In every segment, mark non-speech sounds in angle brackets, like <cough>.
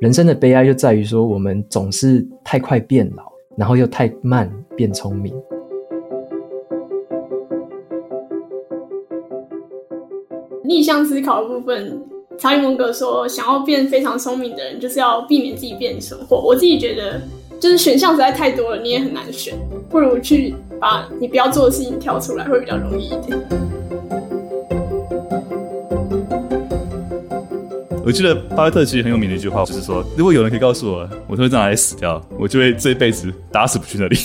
人生的悲哀就在于说，我们总是太快变老，然后又太慢变聪明。逆向思考的部分，查理蒙格说，想要变非常聪明的人，就是要避免自己变蠢货。我自己觉得，就是选项实在太多了，你也很难选，不如去把你不要做的事情挑出来，会比较容易一点。我记得巴菲特其实很有名的一句话，就是说，如果有人可以告诉我，我会在哪里死掉，我就会这一辈子打死不去那里。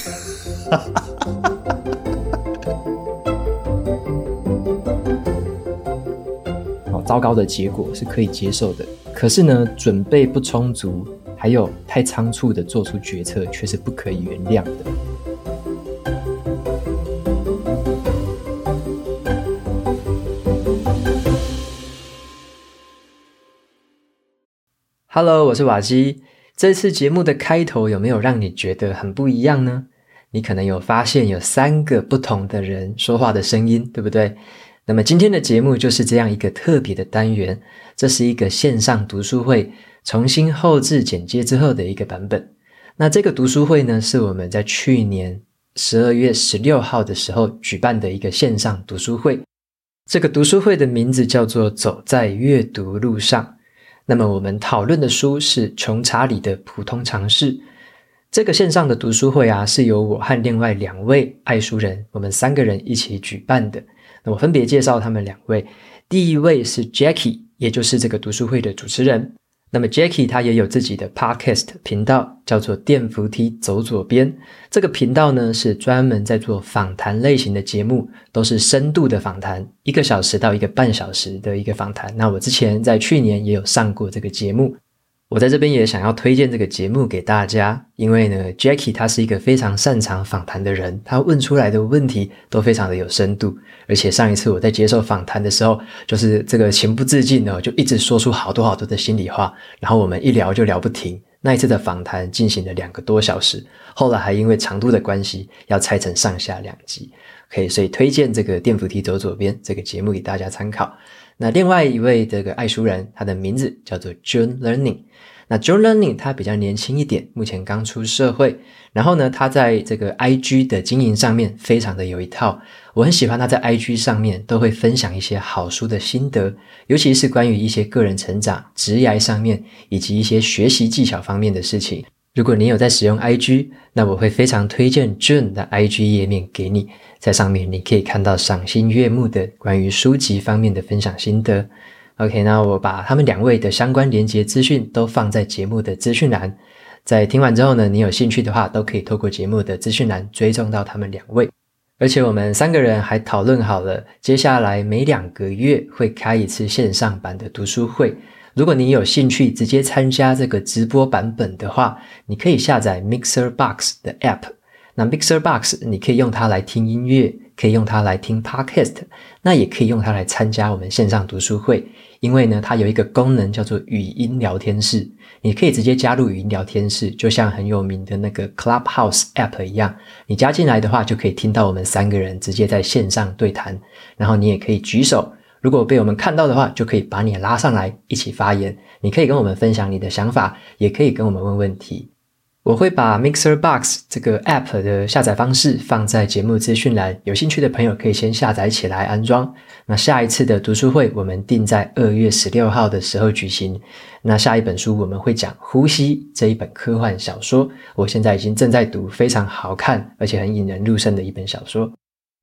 <laughs> 哦，糟糕的结果是可以接受的，可是呢，准备不充足，还有太仓促的做出决策，却是不可以原谅的。Hello，我是瓦基。这次节目的开头有没有让你觉得很不一样呢？你可能有发现有三个不同的人说话的声音，对不对？那么今天的节目就是这样一个特别的单元，这是一个线上读书会重新后置剪接之后的一个版本。那这个读书会呢，是我们在去年十二月十六号的时候举办的一个线上读书会。这个读书会的名字叫做“走在阅读路上”。那么我们讨论的书是穷查理的普通常识。这个线上的读书会啊，是由我和另外两位爱书人，我们三个人一起举办的。那我分别介绍他们两位。第一位是 Jackie，也就是这个读书会的主持人。那么 Jackie 他也有自己的 Podcast 频道，叫做电扶梯走左边。这个频道呢，是专门在做访谈类型的节目，都是深度的访谈，一个小时到一个半小时的一个访谈。那我之前在去年也有上过这个节目。我在这边也想要推荐这个节目给大家，因为呢，Jackie 他是一个非常擅长访谈的人，他问出来的问题都非常的有深度，而且上一次我在接受访谈的时候，就是这个情不自禁呢就一直说出好多好多的心里话，然后我们一聊就聊不停。那一次的访谈进行了两个多小时，后来还因为长度的关系要拆成上下两集，可以，所以推荐这个电扶梯走左边这个节目给大家参考。那另外一位这个爱书人，他的名字叫做 John Learning。那 John Learning 他比较年轻一点，目前刚出社会。然后呢，他在这个 IG 的经营上面非常的有一套。我很喜欢他在 IG 上面都会分享一些好书的心得，尤其是关于一些个人成长、职业上面以及一些学习技巧方面的事情。如果你有在使用 IG，那我会非常推荐 June 的 IG 页面给你。在上面你可以看到赏心悦目的关于书籍方面的分享心得。OK，那我把他们两位的相关连接资讯都放在节目的资讯栏。在听完之后呢，你有兴趣的话，都可以透过节目的资讯栏追踪到他们两位。而且我们三个人还讨论好了，接下来每两个月会开一次线上版的读书会。如果你有兴趣直接参加这个直播版本的话，你可以下载 Mixer Box 的 App。那 Mixer Box 你可以用它来听音乐，可以用它来听 Podcast，那也可以用它来参加我们线上读书会。因为呢，它有一个功能叫做语音聊天室，你可以直接加入语音聊天室，就像很有名的那个 Clubhouse App 一样。你加进来的话，就可以听到我们三个人直接在线上对谈。然后你也可以举手，如果被我们看到的话，就可以把你拉上来一起发言。你可以跟我们分享你的想法，也可以跟我们问问题。我会把 Mixer Box 这个 App 的下载方式放在节目资讯栏，有兴趣的朋友可以先下载起来安装。那下一次的读书会，我们定在二月十六号的时候举行。那下一本书我们会讲《呼吸》这一本科幻小说，我现在已经正在读，非常好看，而且很引人入胜的一本小说。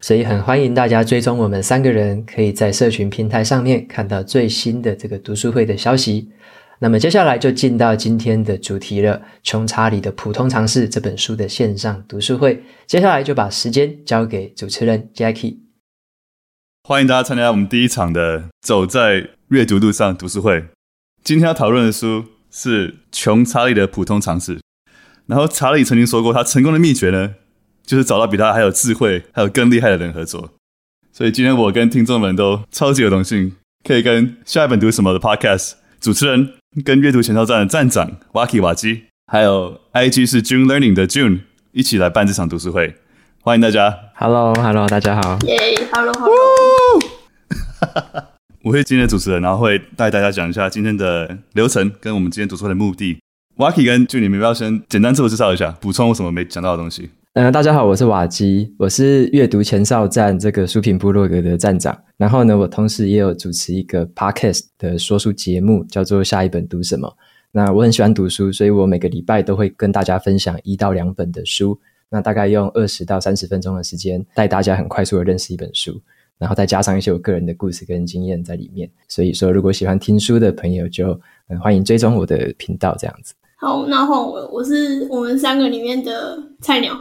所以很欢迎大家追踪我们三个人，可以在社群平台上面看到最新的这个读书会的消息。那么接下来就进到今天的主题了，《穷查理的普通常识》这本书的线上读书会。接下来就把时间交给主持人 Jackie。欢迎大家参加我们第一场的《走在阅读路上》读书会。今天要讨论的书是《穷查理的普通常识》。然后查理曾经说过，他成功的秘诀呢，就是找到比他还有智慧、还有更厉害的人合作。所以今天我跟听众们都超级有荣幸，可以跟下一本读什么的 Podcast 主持人。跟阅读前哨站的站长 Waki 瓦基，还有 IG 是 June Learning 的 June 一起来办这场读书会，欢迎大家。Hello，Hello，hello, 大家好。耶、yeah，Hello，Hello。我会今天的主持人，然后会带大家讲一下今天的流程跟我们今天读书会的目的。Waki 跟 June，你们要不要先简单自我介绍一下，补充我什么没讲到的东西？嗯、呃，大家好，我是瓦基，我是阅读前哨站这个书评部落格的站长。然后呢，我同时也有主持一个 podcast 的说书节目，叫做《下一本读什么》。那我很喜欢读书，所以我每个礼拜都会跟大家分享一到两本的书。那大概用二十到三十分钟的时间，带大家很快速的认识一本书，然后再加上一些我个人的故事跟经验在里面。所以说，如果喜欢听书的朋友就，就、嗯、欢迎追踪我的频道这样子。好，那换我，我是我们三个里面的菜鸟。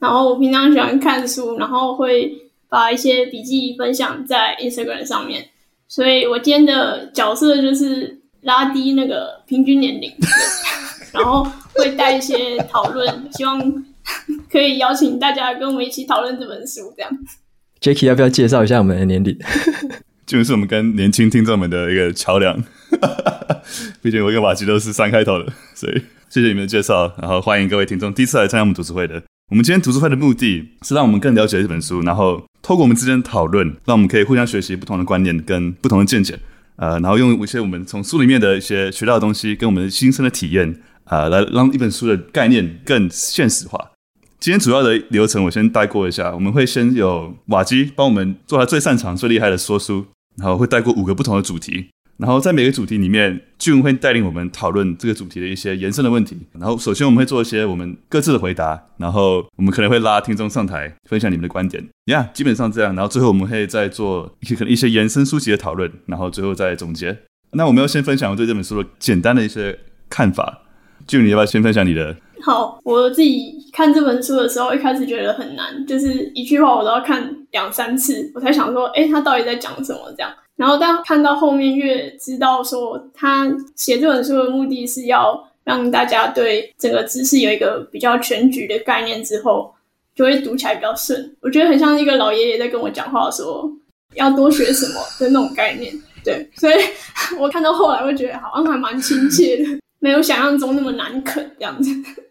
然后我平常喜欢看书，然后会把一些笔记分享在 Instagram 上面。所以我今天的角色就是拉低那个平均年龄，<laughs> 然后会带一些讨论，希望可以邀请大家跟我们一起讨论这本书。这样，Jacky 要不要介绍一下我们的年龄？<laughs> 就是我们跟年轻听众们的一个桥梁。哈 <laughs> 哈毕竟我跟瓦基都是三开头的，所以谢谢你们的介绍，然后欢迎各位听众第一次来参加我们读书会的。我们今天读书会的目的是让我们更了解这本书，然后透过我们之间的讨论，让我们可以互相学习不同的观念跟不同的见解，呃，然后用一些我们从书里面的一些学到的东西，跟我们的亲身的体验，呃，来让一本书的概念更现实化。今天主要的流程我先带过一下，我们会先有瓦基帮我们做他最擅长、最厉害的说书，然后会带过五个不同的主题。然后在每个主题里面俊会带领我们讨论这个主题的一些延伸的问题。然后首先我们会做一些我们各自的回答，然后我们可能会拉听众上台分享你们的观点。呀、yeah，基本上这样。然后最后我们会再做一些可能一些延伸书籍的讨论，然后最后再总结。那我们要先分享我对这本书的简单的一些看法。俊你要不要先分享你的？好，我自己看这本书的时候，一开始觉得很难，就是一句话我都要看两三次，我才想说，诶，他到底在讲什么？这样。然后，当看到后面，越知道说他写这本书的目的是要让大家对整个知识有一个比较全局的概念之后，就会读起来比较顺。我觉得很像一个老爷爷在跟我讲话，说要多学什么的那种概念。对，所以 <laughs> 我看到后来会觉得好像还蛮亲切的，没有想象中那么难啃这样子。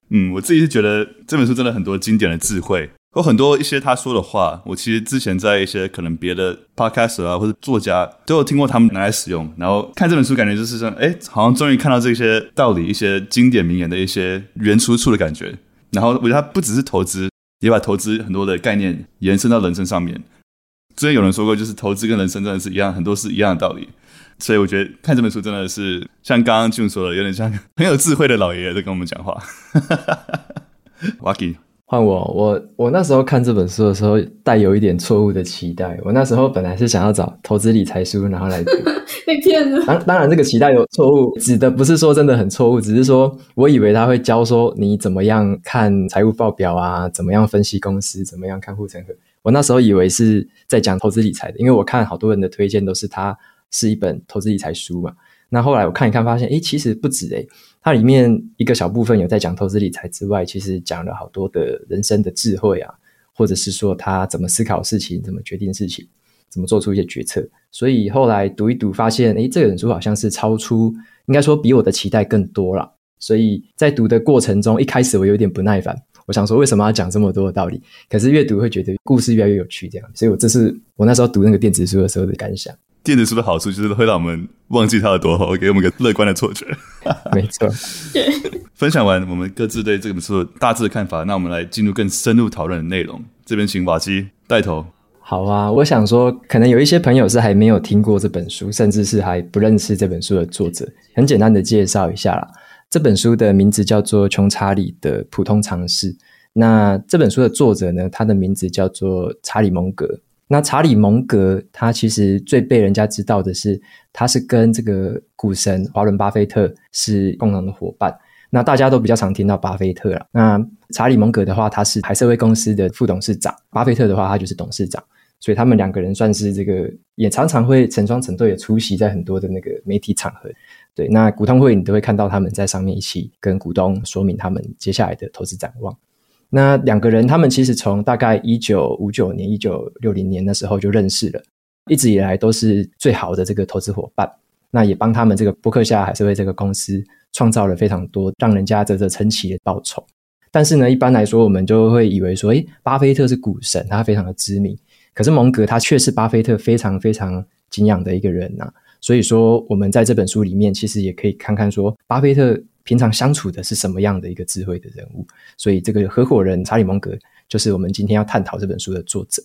嗯，我自己是觉得这本书真的很多经典的智慧。有很多一些他说的话，我其实之前在一些可能别的 podcast 啊或者作家都有听过他们拿来使用，然后看这本书感觉就是说，哎，好像终于看到这些道理、一些经典名言的一些原出处的感觉。然后我觉得他不只是投资，也把投资很多的概念延伸到人生上面。之前有人说过，就是投资跟人生真的是一样，很多是一样的道理。所以我觉得看这本书真的是像刚刚 June 说的，有点像很有智慧的老爷爷在跟我们讲话。Waki。<laughs> 换我，我我那时候看这本书的时候，带有一点错误的期待。我那时候本来是想要找投资理财书，然后来读。<laughs> 被骗了。当当然，这个期待有错误，指的不是说真的很错误，只是说我以为他会教说你怎么样看财务报表啊，怎么样分析公司，怎么样看护城河。我那时候以为是在讲投资理财的，因为我看好多人的推荐都是它是一本投资理财书嘛。那后来我看一看，发现诶，其实不止诶。它里面一个小部分有在讲投资理财之外，其实讲了好多的人生的智慧啊，或者是说他怎么思考事情，怎么决定事情，怎么做出一些决策。所以后来读一读，发现诶，这本书好像是超出，应该说比我的期待更多了。所以在读的过程中，一开始我有点不耐烦，我想说为什么要讲这么多的道理？可是越读会觉得故事越来越有趣，这样。所以我这是我那时候读那个电子书的时候的感想。电子书的好处就是会让我们忘记它有多好，给我们一个乐观的错觉。<laughs> 没错。对。分享完我们各自对这本书的大致的看法，那我们来进入更深入讨论的内容。这边请瓦基带头。好啊，我想说，可能有一些朋友是还没有听过这本书，甚至是还不认识这本书的作者。很简单的介绍一下啦，这本书的名字叫做《穷查理的普通常识》。那这本书的作者呢，他的名字叫做查理蒙格。那查理蒙格，他其实最被人家知道的是，他是跟这个股神华伦巴菲特是共同的伙伴。那大家都比较常听到巴菲特了。那查理蒙格的话，他是海瑟威公司的副董事长；巴菲特的话，他就是董事长。所以他们两个人算是这个，也常常会成双成对的出席在很多的那个媒体场合。对，那股东会你都会看到他们在上面一起跟股东说明他们接下来的投资展望。那两个人，他们其实从大概一九五九年、一九六零年的时候就认识了，一直以来都是最好的这个投资伙伴。那也帮他们这个伯克夏海瑟威这个公司创造了非常多让人家啧啧称奇的报酬。但是呢，一般来说，我们就会以为说，诶，巴菲特是股神，他非常的知名。可是蒙格他却是巴菲特非常非常敬仰的一个人呐、啊。所以说，我们在这本书里面，其实也可以看看说，巴菲特平常相处的是什么样的一个智慧的人物。所以这个合伙人查理蒙格就是我们今天要探讨这本书的作者。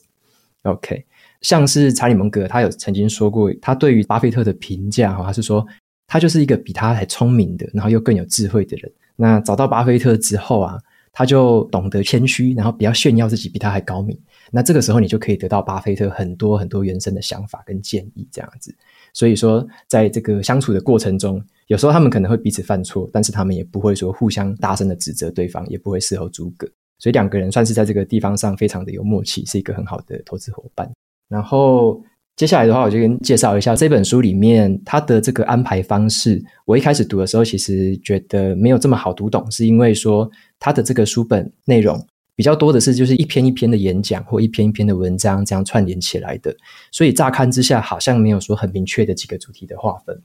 OK，像是查理蒙格，他有曾经说过，他对于巴菲特的评价哈，他是说他就是一个比他还聪明的，然后又更有智慧的人。那找到巴菲特之后啊，他就懂得谦虚，然后不要炫耀自己比他还高明。那这个时候，你就可以得到巴菲特很多很多原生的想法跟建议，这样子。所以说，在这个相处的过程中，有时候他们可能会彼此犯错，但是他们也不会说互相大声的指责对方，也不会事后诸葛。所以两个人算是在这个地方上非常的有默契，是一个很好的投资伙伴。然后接下来的话，我就跟介绍一下这本书里面它的这个安排方式。我一开始读的时候，其实觉得没有这么好读懂，是因为说它的这个书本内容。比较多的是，就是一篇一篇的演讲或一篇一篇的文章这样串联起来的，所以乍看之下好像没有说很明确的几个主题的划分。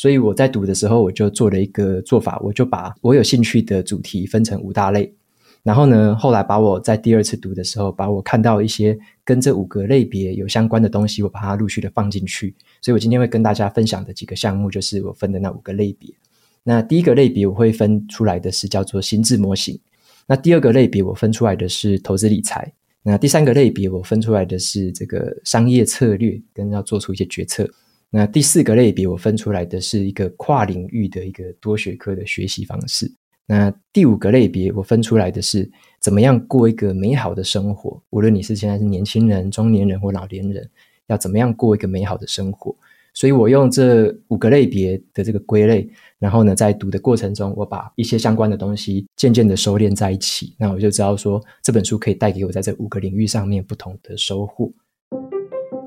所以我在读的时候，我就做了一个做法，我就把我有兴趣的主题分成五大类，然后呢，后来把我在第二次读的时候，把我看到一些跟这五个类别有相关的东西，我把它陆续的放进去。所以我今天会跟大家分享的几个项目，就是我分的那五个类别。那第一个类别我会分出来的是叫做心智模型。那第二个类别我分出来的是投资理财，那第三个类别我分出来的是这个商业策略跟要做出一些决策，那第四个类别我分出来的是一个跨领域的一个多学科的学习方式，那第五个类别我分出来的是怎么样过一个美好的生活，无论你是现在是年轻人、中年人或老年人，要怎么样过一个美好的生活。所以我用这五个类别的这个归类，然后呢，在读的过程中，我把一些相关的东西渐渐的收敛在一起，那我就知道说这本书可以带给我在这五个领域上面不同的收获。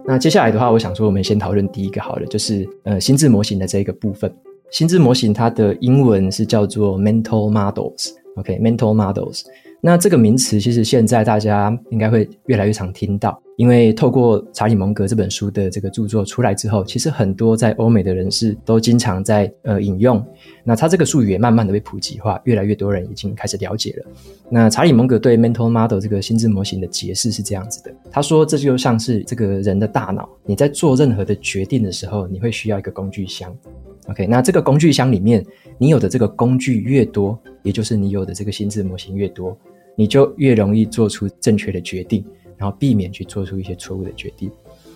那接下来的话，我想说，我们先讨论第一个好了，就是呃心智模型的这个部分。心智模型它的英文是叫做 mental models，OK，mental models。那这个名词其实现在大家应该会越来越常听到，因为透过查理蒙格这本书的这个著作出来之后，其实很多在欧美的人士都经常在呃引用。那他这个术语也慢慢的被普及化，越来越多人已经开始了解了。那查理蒙格对 mental model 这个心智模型的解释是这样子的，他说这就像是这个人的大脑，你在做任何的决定的时候，你会需要一个工具箱。OK，那这个工具箱里面，你有的这个工具越多，也就是你有的这个心智模型越多。你就越容易做出正确的决定，然后避免去做出一些错误的决定。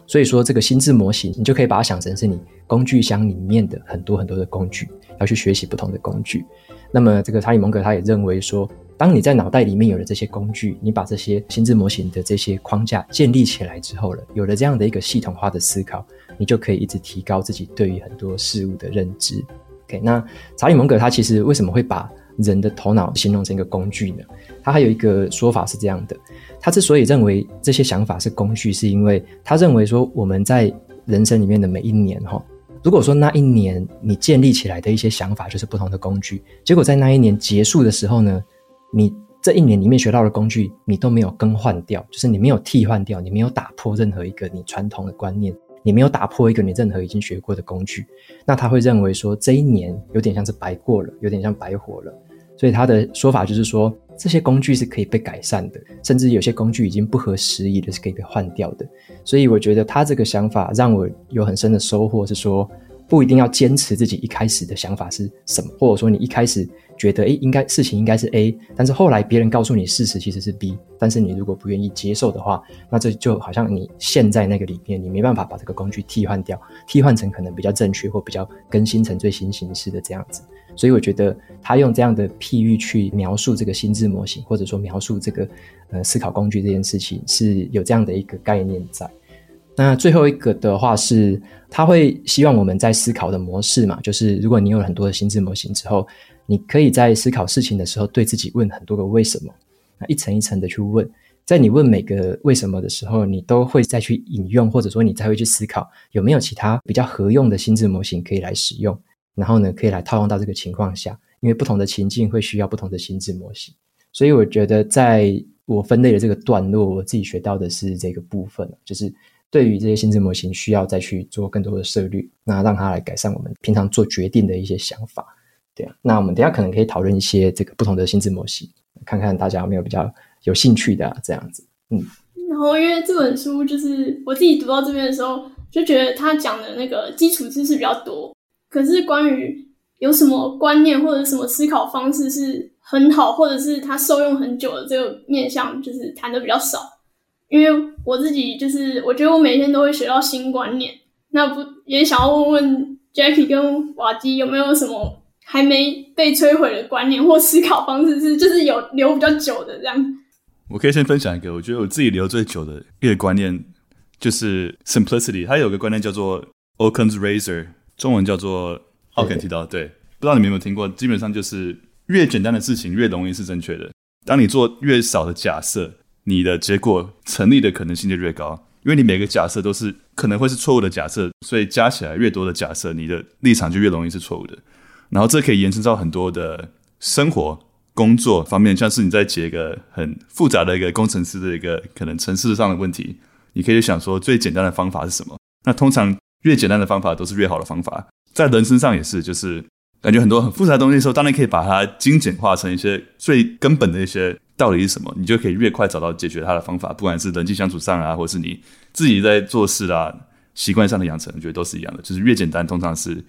所以说，这个心智模型，你就可以把它想成是你工具箱里面的很多很多的工具，要去学习不同的工具。那么，这个查理蒙格他也认为说，当你在脑袋里面有了这些工具，你把这些心智模型的这些框架建立起来之后了，有了这样的一个系统化的思考，你就可以一直提高自己对于很多事物的认知。OK，那查理蒙格他其实为什么会把人的头脑形容成一个工具呢？他还有一个说法是这样的：他之所以认为这些想法是工具，是因为他认为说我们在人生里面的每一年，哈，如果说那一年你建立起来的一些想法就是不同的工具，结果在那一年结束的时候呢，你这一年里面学到的工具你都没有更换掉，就是你没有替换掉，你没有打破任何一个你传统的观念，你没有打破一个你任何已经学过的工具，那他会认为说这一年有点像是白过了，有点像白活了。所以他的说法就是说，这些工具是可以被改善的，甚至有些工具已经不合时宜的，是可以被换掉的。所以我觉得他这个想法让我有很深的收获，是说不一定要坚持自己一开始的想法是什么，或者说你一开始觉得诶应该事情应该是 A，但是后来别人告诉你事实其实是 B，但是你如果不愿意接受的话，那这就好像你陷在那个里面，你没办法把这个工具替换掉，替换成可能比较正确或比较更新成最新形式的这样子。所以我觉得他用这样的譬喻去描述这个心智模型，或者说描述这个呃思考工具这件事情，是有这样的一个概念在。那最后一个的话是，他会希望我们在思考的模式嘛，就是如果你有很多的心智模型之后，你可以在思考事情的时候对自己问很多个为什么，那一层一层的去问，在你问每个为什么的时候，你都会再去引用，或者说你才会去思考有没有其他比较合用的心智模型可以来使用。然后呢，可以来套用到这个情况下，因为不同的情境会需要不同的心智模型，所以我觉得在我分类的这个段落，我自己学到的是这个部分，就是对于这些心智模型需要再去做更多的涉猎，那让它来改善我们平常做决定的一些想法。对啊，那我们等下可能可以讨论一些这个不同的心智模型，看看大家有没有比较有兴趣的、这样子。嗯，然后因为这本书就是我自己读到这边的时候，就觉得他讲的那个基础知识比较多。可是关于有什么观念或者什么思考方式是很好，或者是他受用很久的这个面向，就是谈的比较少。因为我自己就是我觉得我每天都会学到新观念，那不也想要问问 Jackie 跟瓦基有没有什么还没被摧毁的观念或思考方式是就是有留比较久的这样。我可以先分享一个，我觉得我自己留最久的一个观念就是 simplicity。它有个观念叫做 Occam's razor，中文叫做奥肯提到。对，不知道你们有没有听过？基本上就是越简单的事情越容易是正确的。当你做越少的假设，你的结果成立的可能性就越高，因为你每个假设都是可能会是错误的假设，所以加起来越多的假设，你的立场就越容易是错误的。然后这可以延伸到很多的生活。工作方面，像是你在解一个很复杂的一个工程师的一个可能程式上的问题，你可以想说最简单的方法是什么？那通常越简单的方法都是越好的方法。在人身上也是，就是感觉很多很复杂的东西的时候，当然可以把它精简化成一些最根本的一些到底是什么，你就可以越快找到解决它的方法。不管是人际相处上啊，或是你自己在做事啊习惯上的养成，我觉得都是一样的，就是越简单通常是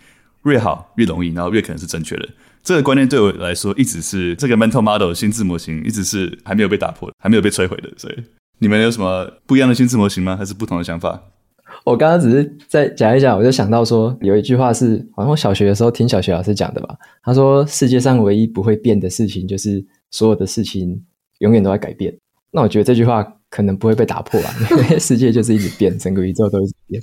越好、越容易，然后越可能是正确的。这个观念对我来说，一直是这个 mental model 心智模型，一直是还没有被打破，还没有被摧毁的。所以，你们有什么不一样的心智模型吗？还是不同的想法？我刚刚只是在讲一讲，我就想到说，有一句话是，好像我小学的时候听小学老师讲的吧。他说，世界上唯一不会变的事情，就是所有的事情永远都在改变。那我觉得这句话可能不会被打破吧，<laughs> 因为世界就是一直变，整个宇宙都一直变。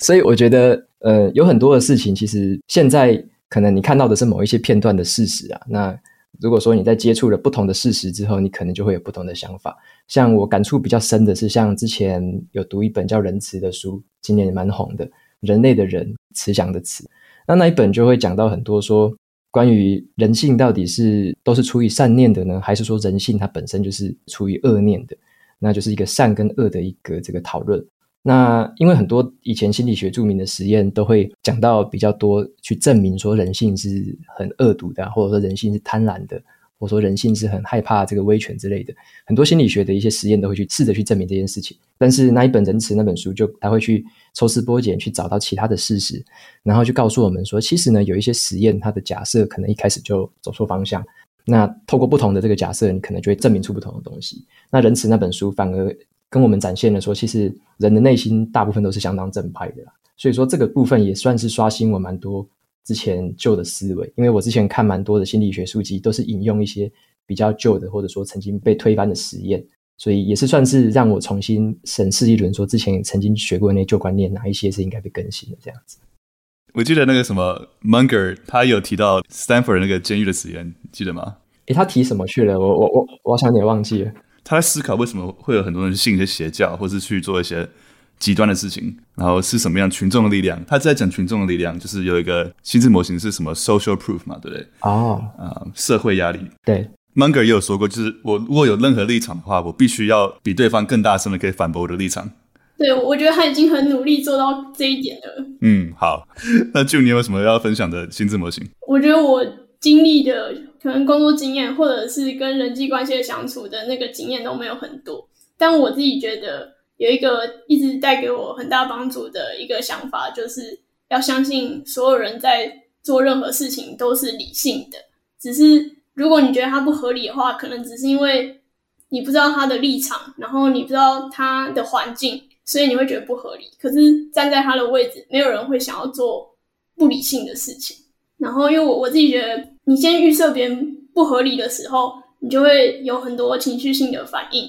所以，我觉得，呃，有很多的事情，其实现在。可能你看到的是某一些片段的事实啊，那如果说你在接触了不同的事实之后，你可能就会有不同的想法。像我感触比较深的是，像之前有读一本叫《仁慈》的书，今年也蛮红的，人类的人，慈祥的慈。那那一本就会讲到很多说关于人性到底是都是出于善念的呢，还是说人性它本身就是出于恶念的？那就是一个善跟恶的一个这个讨论。那因为很多以前心理学著名的实验都会讲到比较多，去证明说人性是很恶毒的，或者说人性是贪婪的，或说人性是很害怕这个威权之类的。很多心理学的一些实验都会去试着去证明这件事情。但是那一本《仁慈》那本书就他会去抽丝剥茧，去找到其他的事实，然后就告诉我们说，其实呢有一些实验它的假设可能一开始就走错方向。那透过不同的这个假设，你可能就会证明出不同的东西。那《仁慈》那本书反而。跟我们展现了说，其实人的内心大部分都是相当正派的，所以说这个部分也算是刷新我蛮多之前旧的思维。因为我之前看蛮多的心理学书籍，都是引用一些比较旧的，或者说曾经被推翻的实验，所以也是算是让我重新审视一轮，说之前曾经学过的那些旧观念，哪一些是应该被更新的这样子。我记得那个什么 Munger，他有提到 Stanford 那个监狱的实验，记得吗？诶，他提什么去了？我我我我好像也忘记了。他在思考为什么会有很多人信一些邪教，或是去做一些极端的事情，然后是什么样群众的力量？他在讲群众的力量，就是有一个心智模型是什么 social proof 嘛，对不对？哦，啊，社会压力。对，Munger 也有说过，就是我如果有任何立场的话，我必须要比对方更大声的可以反驳我的立场。对，我觉得他已经很努力做到这一点了。嗯，好，<laughs> 那就你有什么要分享的心智模型？我觉得我经历的。可能工作经验或者是跟人际关系的相处的那个经验都没有很多，但我自己觉得有一个一直带给我很大帮助的一个想法，就是要相信所有人在做任何事情都是理性的。只是如果你觉得他不合理的话，可能只是因为你不知道他的立场，然后你不知道他的环境，所以你会觉得不合理。可是站在他的位置，没有人会想要做不理性的事情。然后因为我我自己觉得。你先预设别人不合理的时候，你就会有很多情绪性的反应，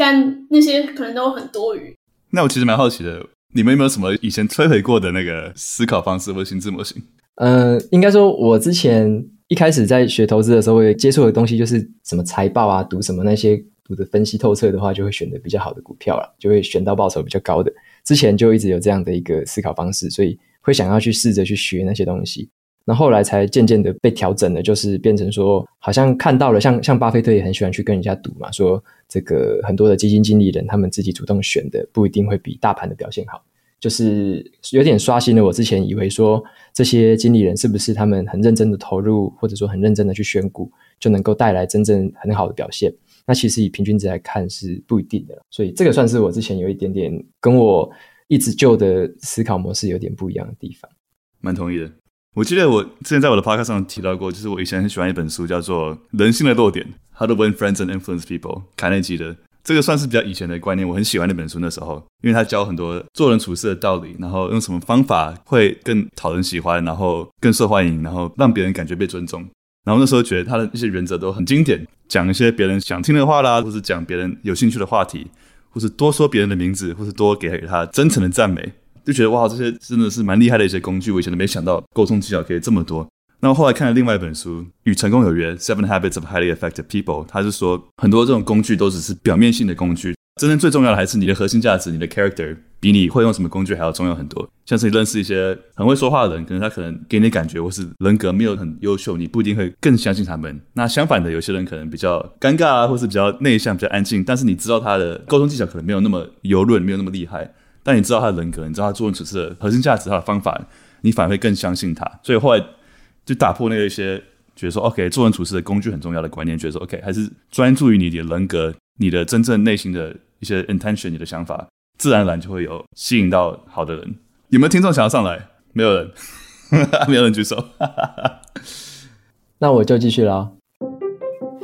但那些可能都很多余。那我其实蛮好奇的，你们有没有什么以前摧毁过的那个思考方式或心智模型？呃，应该说，我之前一开始在学投资的时候，我接触的东西就是什么财报啊，读什么那些读的分析透彻的话，就会选的比较好的股票了，就会选到报酬比较高的。之前就一直有这样的一个思考方式，所以会想要去试着去学那些东西。那后来才渐渐的被调整了，就是变成说，好像看到了像，像像巴菲特也很喜欢去跟人家赌嘛，说这个很多的基金经理人他们自己主动选的不一定会比大盘的表现好，就是有点刷新了我之前以为说这些经理人是不是他们很认真的投入，或者说很认真的去选股，就能够带来真正很好的表现。那其实以平均值来看是不一定的，所以这个算是我之前有一点点跟我一直旧的思考模式有点不一样的地方。蛮同意的。我记得我之前在我的 podcast 上提到过，就是我以前很喜欢一本书，叫做《人性的弱点：How to Win Friends and Influence People》，卡内基的。这个算是比较以前的观念，我很喜欢那本书。那时候，因为他教很多做人处事的道理，然后用什么方法会更讨人喜欢，然后更受欢迎，然后让别人感觉被尊重。然后那时候觉得他的一些原则都很经典，讲一些别人想听的话啦，或是讲别人有兴趣的话题，或是多说别人的名字，或是多给他真诚的赞美，就觉得哇，这些真的是蛮厉害的一些工具。我以前都没想到沟通技巧可以这么多。那么后来看了另外一本书《与成功有约》（Seven Habits of Highly Effective People），他是说很多这种工具都只是表面性的工具，真正最重要的还是你的核心价值、你的 character，比你会用什么工具还要重要很多。像是你认识一些很会说话的人，可能他可能给你感觉或是人格没有很优秀，你不一定会更相信他们。那相反的，有些人可能比较尴尬啊，或是比较内向、比较安静，但是你知道他的沟通技巧可能没有那么油润，没有那么厉害，但你知道他的人格，你知道他做人处事的核心价值、他的方法，你反而会更相信他。所以后来。就打破那一些觉得说，OK，做人处事的工具很重要的观念，觉得说，OK，还是专注于你的人格，你的真正内心的一些 intention，你的想法，自然而然就会有吸引到好的人。有没有听众想要上来？没有人，<laughs> 没有人举手。<laughs> 那我就继续了。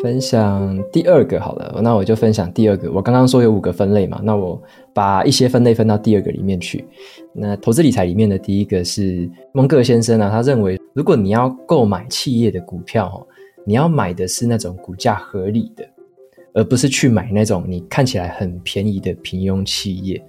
分享第二个好了，那我就分享第二个。我刚刚说有五个分类嘛，那我把一些分类分到第二个里面去。那投资理财里面的第一个是蒙格先生啊，他认为如果你要购买企业的股票，你要买的是那种股价合理的，而不是去买那种你看起来很便宜的平庸企业。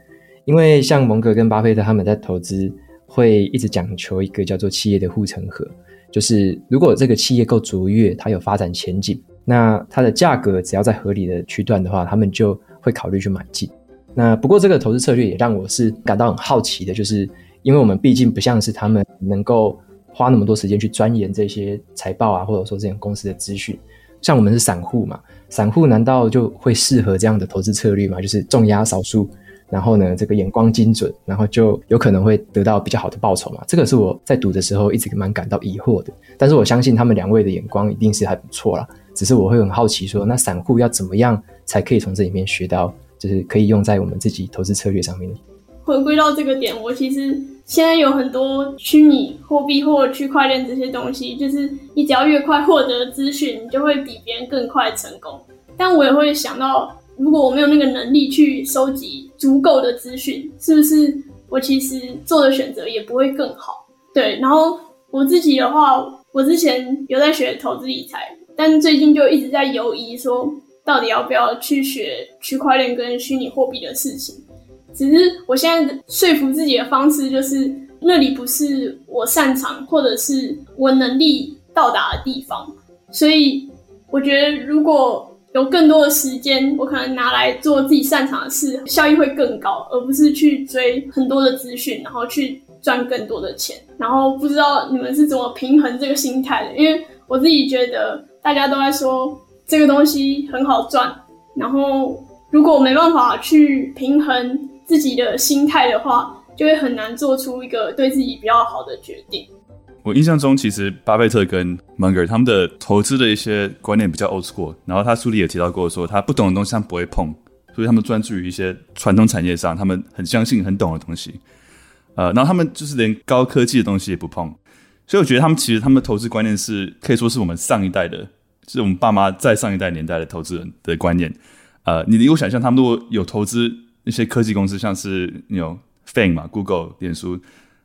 因为像蒙格跟巴菲特他们在投资会一直讲求一个叫做企业的护城河，就是如果这个企业够卓越，它有发展前景。那它的价格只要在合理的区段的话，他们就会考虑去买进。那不过这个投资策略也让我是感到很好奇的，就是因为我们毕竟不像是他们能够花那么多时间去钻研这些财报啊，或者说这些公司的资讯。像我们是散户嘛，散户难道就会适合这样的投资策略吗？就是重压少数。然后呢，这个眼光精准，然后就有可能会得到比较好的报酬嘛。这个是我在赌的时候一直蛮感到疑惑的。但是我相信他们两位的眼光一定是还不错啦。只是我会很好奇说，那散户要怎么样才可以从这里面学到，就是可以用在我们自己投资策略上面？回归到这个点，我其实现在有很多虚拟货币或者区块链这些东西，就是你只要越快获得资讯，你就会比别人更快成功。但我也会想到。如果我没有那个能力去收集足够的资讯，是不是我其实做的选择也不会更好？对，然后我自己的话，我之前有在学投资理财，但最近就一直在犹疑，说到底要不要去学区块链跟虚拟货币的事情。只是我现在说服自己的方式就是，那里不是我擅长或者是我能力到达的地方，所以我觉得如果。有更多的时间，我可能拿来做自己擅长的事，效益会更高，而不是去追很多的资讯，然后去赚更多的钱。然后不知道你们是怎么平衡这个心态的？因为我自己觉得大家都在说这个东西很好赚，然后如果没办法去平衡自己的心态的话，就会很难做出一个对自己比较好的决定。我印象中，其实巴菲特跟蒙格他们的投资的一些观念比较 old school。然后他书里也提到过，说他不懂的东西他不会碰，所以他们专注于一些传统产业上，他们很相信、很懂的东西。呃，然后他们就是连高科技的东西也不碰。所以我觉得他们其实他们的投资观念是可以说是我们上一代的，是我们爸妈在上一代年代的投资人的观念。呃，你如果想象他们如果有投资一些科技公司，像是有 FANG 嘛，Google、脸书、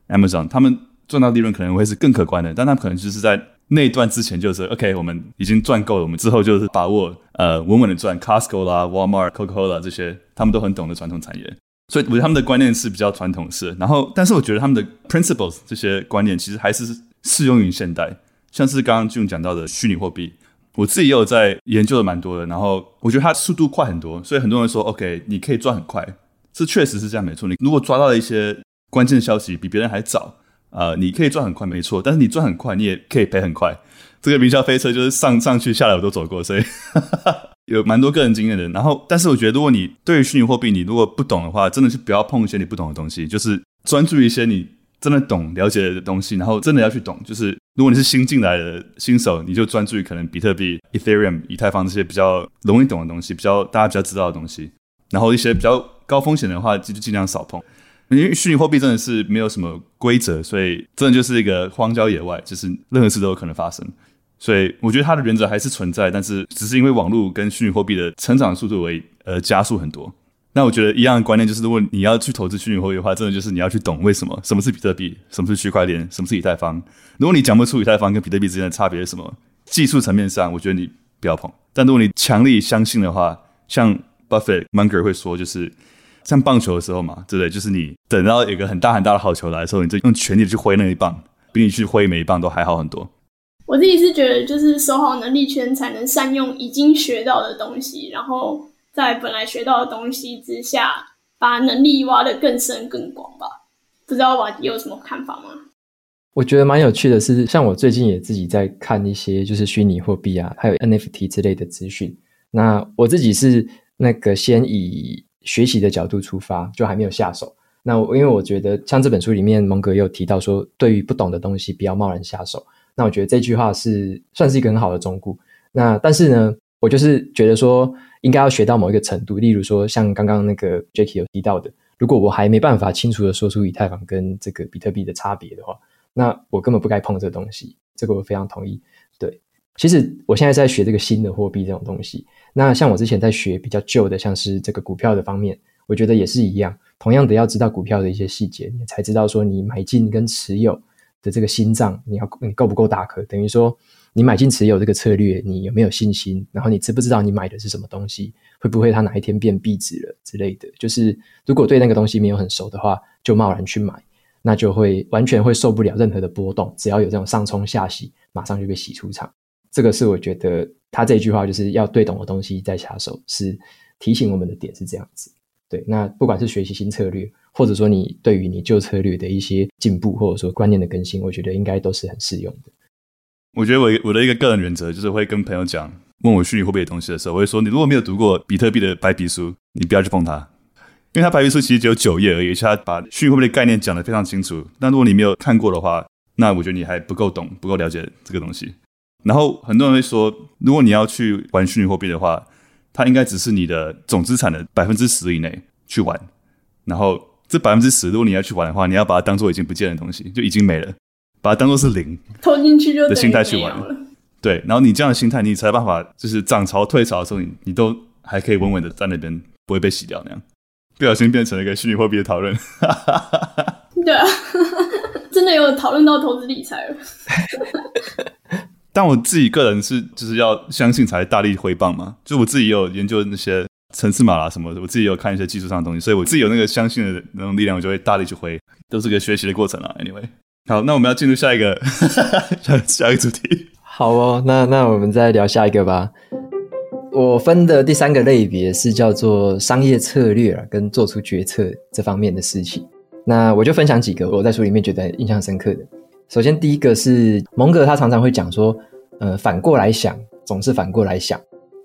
Amazon，他们。赚到利润可能会是更可观的，但他们可能就是在那一段之前就是 OK，我们已经赚够了，我们之后就是把握呃稳稳的赚 Costco 啦、Walmart、Coca-Cola 这些，他们都很懂得传统产业，所以我觉得他们的观念是比较传统式。然后，但是我觉得他们的 principles 这些观念其实还是适用于现代，像是刚刚俊讲到的虚拟货币，我自己也有在研究的蛮多的。然后我觉得它速度快很多，所以很多人说 OK，你可以赚很快，这确实是这样没错。你如果抓到了一些关键消息比别人还早。呃，你可以赚很快，没错，但是你赚很快，你也可以赔很快。这个云霄飞车就是上上去下来我都走过，所以哈 <laughs> 哈有蛮多个人经验的。然后，但是我觉得，如果你对于虚拟货币你如果不懂的话，真的是不要碰一些你不懂的东西，就是专注一些你真的懂、了解的东西，然后真的要去懂。就是如果你是新进来的新手，你就专注于可能比特币、Ethereum、以太坊这些比较容易懂的东西，比较大家比较知道的东西。然后一些比较高风险的话，就尽量少碰。因为虚拟货币真的是没有什么规则，所以真的就是一个荒郊野外，就是任何事都有可能发生。所以我觉得它的原则还是存在，但是只是因为网络跟虚拟货币的成长速度为呃加速很多。那我觉得一样的观念就是，如果你要去投资虚拟货币的话，真的就是你要去懂为什么，什么是比特币，什么是区块链，什么是以太坊。如果你讲不出以太坊跟比特币之间的差别是什么，技术层面上，我觉得你不要碰。但如果你强力相信的话，像 Buffett、Munger 会说，就是像棒球的时候嘛，对不对？就是你等到有一个很大很大的好球来的时候，你就用全力去挥那一棒，比你去挥每一棒都还好很多。我自己是觉得，就是守好能力圈，才能善用已经学到的东西，然后。在本来学到的东西之下，把能力挖得更深更广吧。不知道瓦迪有什么看法吗？我觉得蛮有趣的是，像我最近也自己在看一些就是虚拟货币啊，还有 NFT 之类的资讯。那我自己是那个先以学习的角度出发，就还没有下手。那因为我觉得像这本书里面蒙格也有提到说，对于不懂的东西不要贸然下手。那我觉得这句话是算是一个很好的忠告。那但是呢，我就是觉得说。应该要学到某一个程度，例如说像刚刚那个 Jacky 有提到的，如果我还没办法清楚的说出以太坊跟这个比特币的差别的话，那我根本不该碰这个东西。这个我非常同意。对，其实我现在在学这个新的货币这种东西，那像我之前在学比较旧的，像是这个股票的方面，我觉得也是一样，同样的要知道股票的一些细节，你才知道说你买进跟持有的这个心脏，你要你够不够大颗，等于说。你买进持有这个策略，你有没有信心？然后你知不知道你买的是什么东西？会不会它哪一天变壁纸了之类的？就是如果对那个东西没有很熟的话，就贸然去买，那就会完全会受不了任何的波动。只要有这种上冲下洗，马上就被洗出场。这个是我觉得他这句话就是要对懂的东西再下手，是提醒我们的点是这样子。对，那不管是学习新策略，或者说你对于你旧策略的一些进步，或者说观念的更新，我觉得应该都是很适用的。我觉得我我的一个个人原则就是会跟朋友讲，问我虚拟货币的东西的时候，我会说，你如果没有读过比特币的白皮书，你不要去碰它，因为它白皮书其实只有九页而已，而且它把虚拟货币的概念讲得非常清楚。但如果你没有看过的话，那我觉得你还不够懂，不够了解这个东西。然后很多人会说，如果你要去玩虚拟货币的话，它应该只是你的总资产的百分之十以内去玩。然后这百分之十，如果你要去玩的话，你要把它当做已经不见的东西，就已经没了。把它当做是零，投进去就的心态去玩，对，然后你这样的心态，你才有办法，就是涨潮退潮的时候，你你都还可以稳稳的在那边，不会被洗掉那样。不小心变成了一个虚拟货币的讨论，<laughs> 对啊，<laughs> 真的有讨论到投资理财了。<laughs> 但我自己个人是就是要相信才大力挥棒嘛，就我自己有研究那些层次码啦什么的，我自己有看一些技术上的东西，所以我自己有那个相信的那种力量，我就会大力去挥，都是个学习的过程啊。Anyway。好，那我们要进入下一个下下一个主题。好哦，那那我们再聊下一个吧。我分的第三个类别是叫做商业策略跟做出决策这方面的事情。那我就分享几个我在书里面觉得印象深刻的。首先，第一个是蒙格他常常会讲说，呃，反过来想总是反过来想。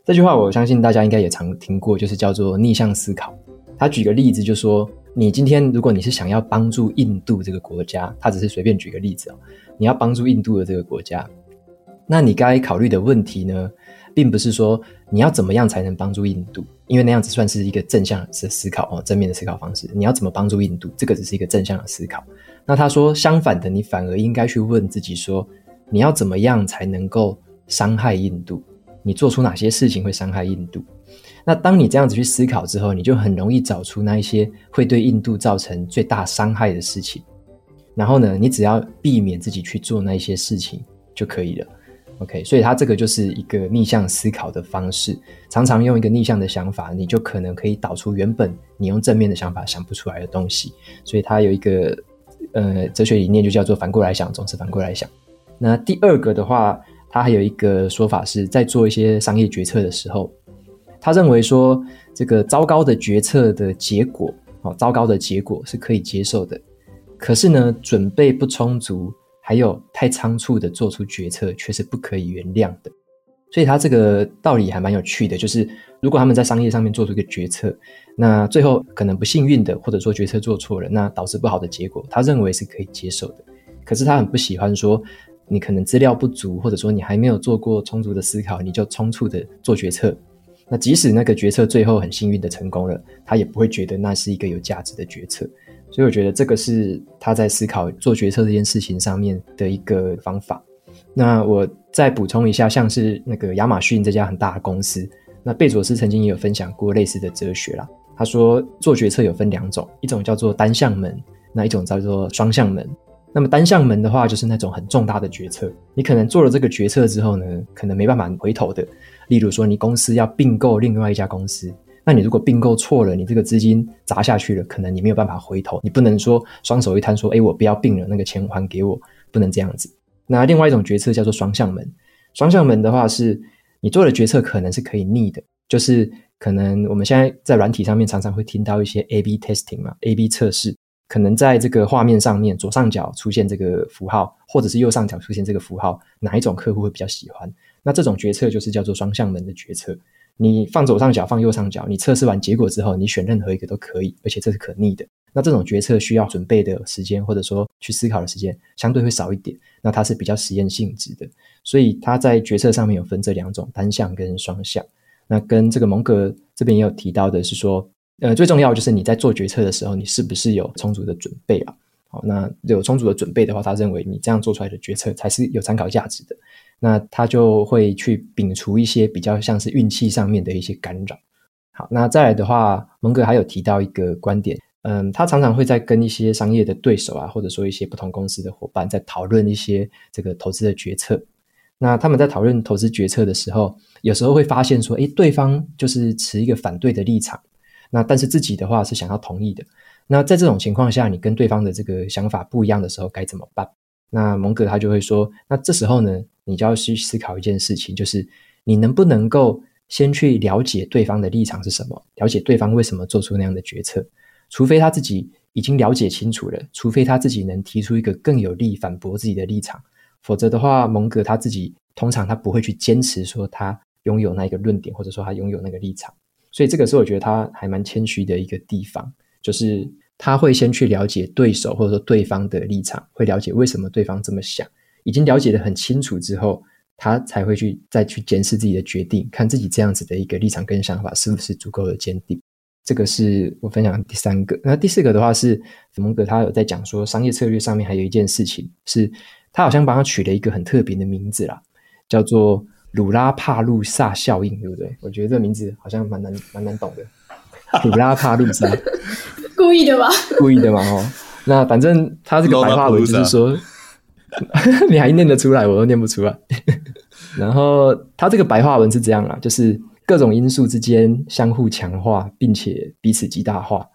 这句话我相信大家应该也常听过，就是叫做逆向思考。他举个例子就说。你今天，如果你是想要帮助印度这个国家，他只是随便举个例子哦，你要帮助印度的这个国家，那你该考虑的问题呢，并不是说你要怎么样才能帮助印度，因为那样子算是一个正向的思考哦，正面的思考方式。你要怎么帮助印度，这个只是一个正向的思考。那他说相反的，你反而应该去问自己说，你要怎么样才能够伤害印度？你做出哪些事情会伤害印度？那当你这样子去思考之后，你就很容易找出那一些会对印度造成最大伤害的事情。然后呢，你只要避免自己去做那一些事情就可以了。OK，所以它这个就是一个逆向思考的方式。常常用一个逆向的想法，你就可能可以导出原本你用正面的想法想不出来的东西。所以它有一个呃哲学理念，就叫做反过来想，总是反过来想。那第二个的话，它还有一个说法是在做一些商业决策的时候。他认为说，这个糟糕的决策的结果，哦，糟糕的结果是可以接受的。可是呢，准备不充足，还有太仓促的做出决策，却是不可以原谅的。所以他这个道理还蛮有趣的，就是如果他们在商业上面做出一个决策，那最后可能不幸运的，或者说决策做错了，那导致不好的结果，他认为是可以接受的。可是他很不喜欢说，你可能资料不足，或者说你还没有做过充足的思考，你就匆促的做决策。那即使那个决策最后很幸运的成功了，他也不会觉得那是一个有价值的决策。所以我觉得这个是他在思考做决策这件事情上面的一个方法。那我再补充一下，像是那个亚马逊这家很大的公司，那贝佐斯曾经也有分享过类似的哲学啦。他说做决策有分两种，一种叫做单向门，那一种叫做双向门。那么单向门的话，就是那种很重大的决策，你可能做了这个决策之后呢，可能没办法回头的。例如说，你公司要并购另外一家公司。那你如果并购错了，你这个资金砸下去了，可能你没有办法回头，你不能说双手一摊说，哎，我不要并了，那个钱还给我，不能这样子。那另外一种决策叫做双向门，双向门的话是你做的决策可能是可以逆的，就是可能我们现在在软体上面常常会听到一些 A/B testing 嘛，A/B 测试，可能在这个画面上面左上角出现这个符号，或者是右上角出现这个符号，哪一种客户会比较喜欢？那这种决策就是叫做双向门的决策。你放左上角，放右上角，你测试完结果之后，你选任何一个都可以，而且这是可逆的。那这种决策需要准备的时间，或者说去思考的时间，相对会少一点。那它是比较实验性质的，所以它在决策上面有分这两种，单向跟双向。那跟这个蒙格这边也有提到的是说，呃，最重要就是你在做决策的时候，你是不是有充足的准备啊？好，那有充足的准备的话，他认为你这样做出来的决策才是有参考价值的。那他就会去摒除一些比较像是运气上面的一些干扰。好，那再来的话，蒙格还有提到一个观点，嗯，他常常会在跟一些商业的对手啊，或者说一些不同公司的伙伴在讨论一些这个投资的决策。那他们在讨论投资决策的时候，有时候会发现说，诶，对方就是持一个反对的立场，那但是自己的话是想要同意的。那在这种情况下，你跟对方的这个想法不一样的时候，该怎么办？那蒙格他就会说，那这时候呢，你就要去思考一件事情，就是你能不能够先去了解对方的立场是什么，了解对方为什么做出那样的决策。除非他自己已经了解清楚了，除非他自己能提出一个更有力反驳自己的立场，否则的话，蒙格他自己通常他不会去坚持说他拥有那一个论点，或者说他拥有那个立场。所以这个是我觉得他还蛮谦虚的一个地方，就是。他会先去了解对手或者说对方的立场，会了解为什么对方这么想，已经了解得很清楚之后，他才会去再去检视自己的决定，看自己这样子的一个立场跟想法是不是足够的坚定。这个是我分享的第三个。那第四个的话是蒙格，他有在讲说商业策略上面还有一件事情，是他好像帮他取了一个很特别的名字啦，叫做鲁拉帕路萨效应，对不对？我觉得这个名字好像蛮难蛮难懂的，<laughs> 鲁拉帕路萨。故意的吧？故意的嘛，哦，那反正他这个白话文就是说，<laughs> 你还念得出来，我都念不出来。<laughs> 然后他这个白话文是这样啦，就是各种因素之间相互强化，并且彼此极大化。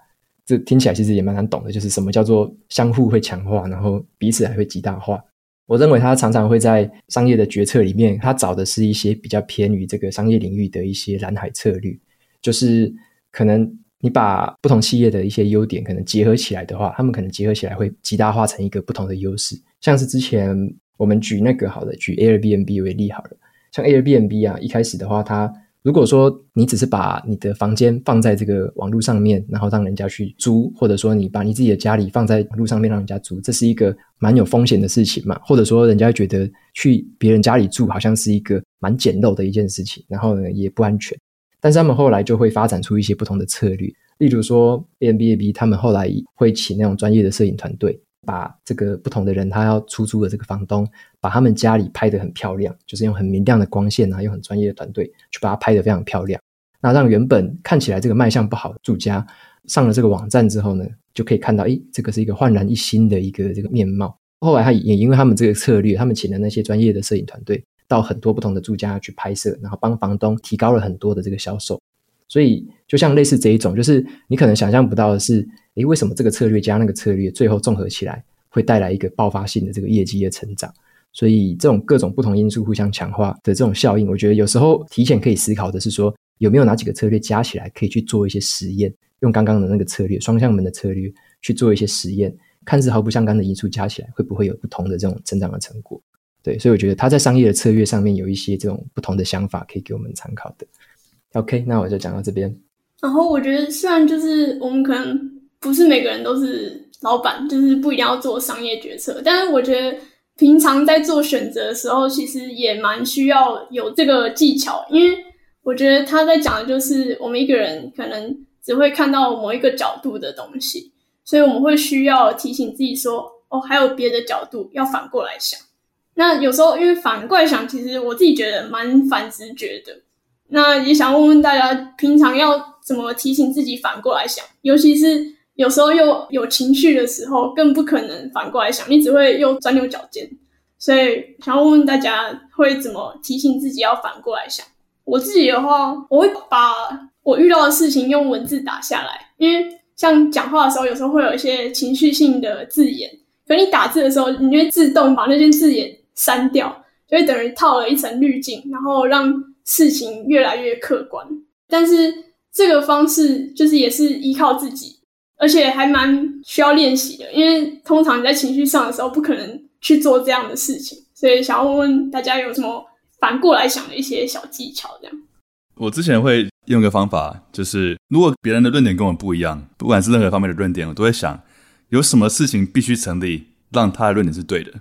这听起来其实也蛮难懂的，就是什么叫做相互会强化，然后彼此还会极大化。我认为他常常会在商业的决策里面，他找的是一些比较偏于这个商业领域的一些蓝海策略，就是可能。你把不同企业的一些优点可能结合起来的话，他们可能结合起来会极大化成一个不同的优势。像是之前我们举那个好的，举 Airbnb 为例好了。像 Airbnb 啊，一开始的话，它如果说你只是把你的房间放在这个网络上面，然后让人家去租，或者说你把你自己的家里放在网络上面让人家租，这是一个蛮有风险的事情嘛。或者说人家觉得去别人家里住好像是一个蛮简陋的一件事情，然后呢也不安全。但是他们后来就会发展出一些不同的策略，例如说 Airbnb 他们后来会请那种专业的摄影团队，把这个不同的人他要出租的这个房东，把他们家里拍得很漂亮，就是用很明亮的光线啊，用很专业的团队去把它拍得非常漂亮。那让原本看起来这个卖相不好的住家上了这个网站之后呢，就可以看到，诶，这个是一个焕然一新的一个这个面貌。后来他也因为他们这个策略，他们请了那些专业的摄影团队。到很多不同的住家去拍摄，然后帮房东提高了很多的这个销售，所以就像类似这一种，就是你可能想象不到的是，诶，为什么这个策略加那个策略，最后综合起来会带来一个爆发性的这个业绩的成长？所以这种各种不同因素互相强化的这种效应，我觉得有时候提前可以思考的是说，有没有哪几个策略加起来可以去做一些实验，用刚刚的那个策略双向门的策略去做一些实验，看似毫不相干的因素加起来会不会有不同的这种增长的成果。对，所以我觉得他在商业的策略上面有一些这种不同的想法，可以给我们参考的。OK，那我就讲到这边。然后我觉得，虽然就是我们可能不是每个人都是老板，就是不一定要做商业决策，但是我觉得平常在做选择的时候，其实也蛮需要有这个技巧，因为我觉得他在讲的就是我们一个人可能只会看到某一个角度的东西，所以我们会需要提醒自己说，哦，还有别的角度要反过来想。那有时候因为反过来想，其实我自己觉得蛮反直觉的。那也想问问大家，平常要怎么提醒自己反过来想？尤其是有时候又有情绪的时候，更不可能反过来想，你只会又钻牛角尖。所以想要问问大家，会怎么提醒自己要反过来想？我自己的话，我会把我遇到的事情用文字打下来，因为像讲话的时候，有时候会有一些情绪性的字眼，可你打字的时候，你就会自动把那些字眼删掉，就会等于套了一层滤镜，然后让。事情越来越客观，但是这个方式就是也是依靠自己，而且还蛮需要练习的。因为通常你在情绪上的时候，不可能去做这样的事情，所以想要问问大家有什么反过来想的一些小技巧？这样，我之前会用一个方法，就是如果别人的论点跟我不一样，不管是任何方面的论点，我都会想有什么事情必须成立，让他的论点是对的。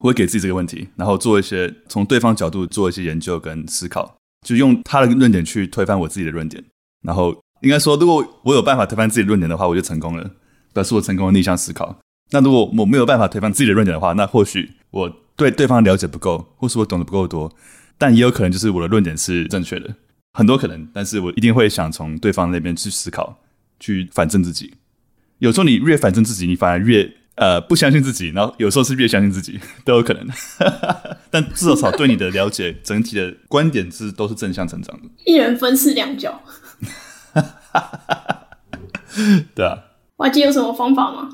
我会给自己这个问题，然后做一些从对方角度做一些研究跟思考，就用他的论点去推翻我自己的论点。然后应该说，如果我有办法推翻自己的论点的话，我就成功了，表示我成功的逆向思考。那如果我没有办法推翻自己的论点的话，那或许我对对方了解不够，或是我懂得不够多，但也有可能就是我的论点是正确的，很多可能。但是我一定会想从对方那边去思考，去反证自己。有时候你越反证自己，你反而越。呃，不相信自己，然后有时候是越相信自己，都有可能。但至少对你的了解，整体的观点是都是正向成长的。一人分饰两角。<laughs> 对啊。瓦基有什么方法吗？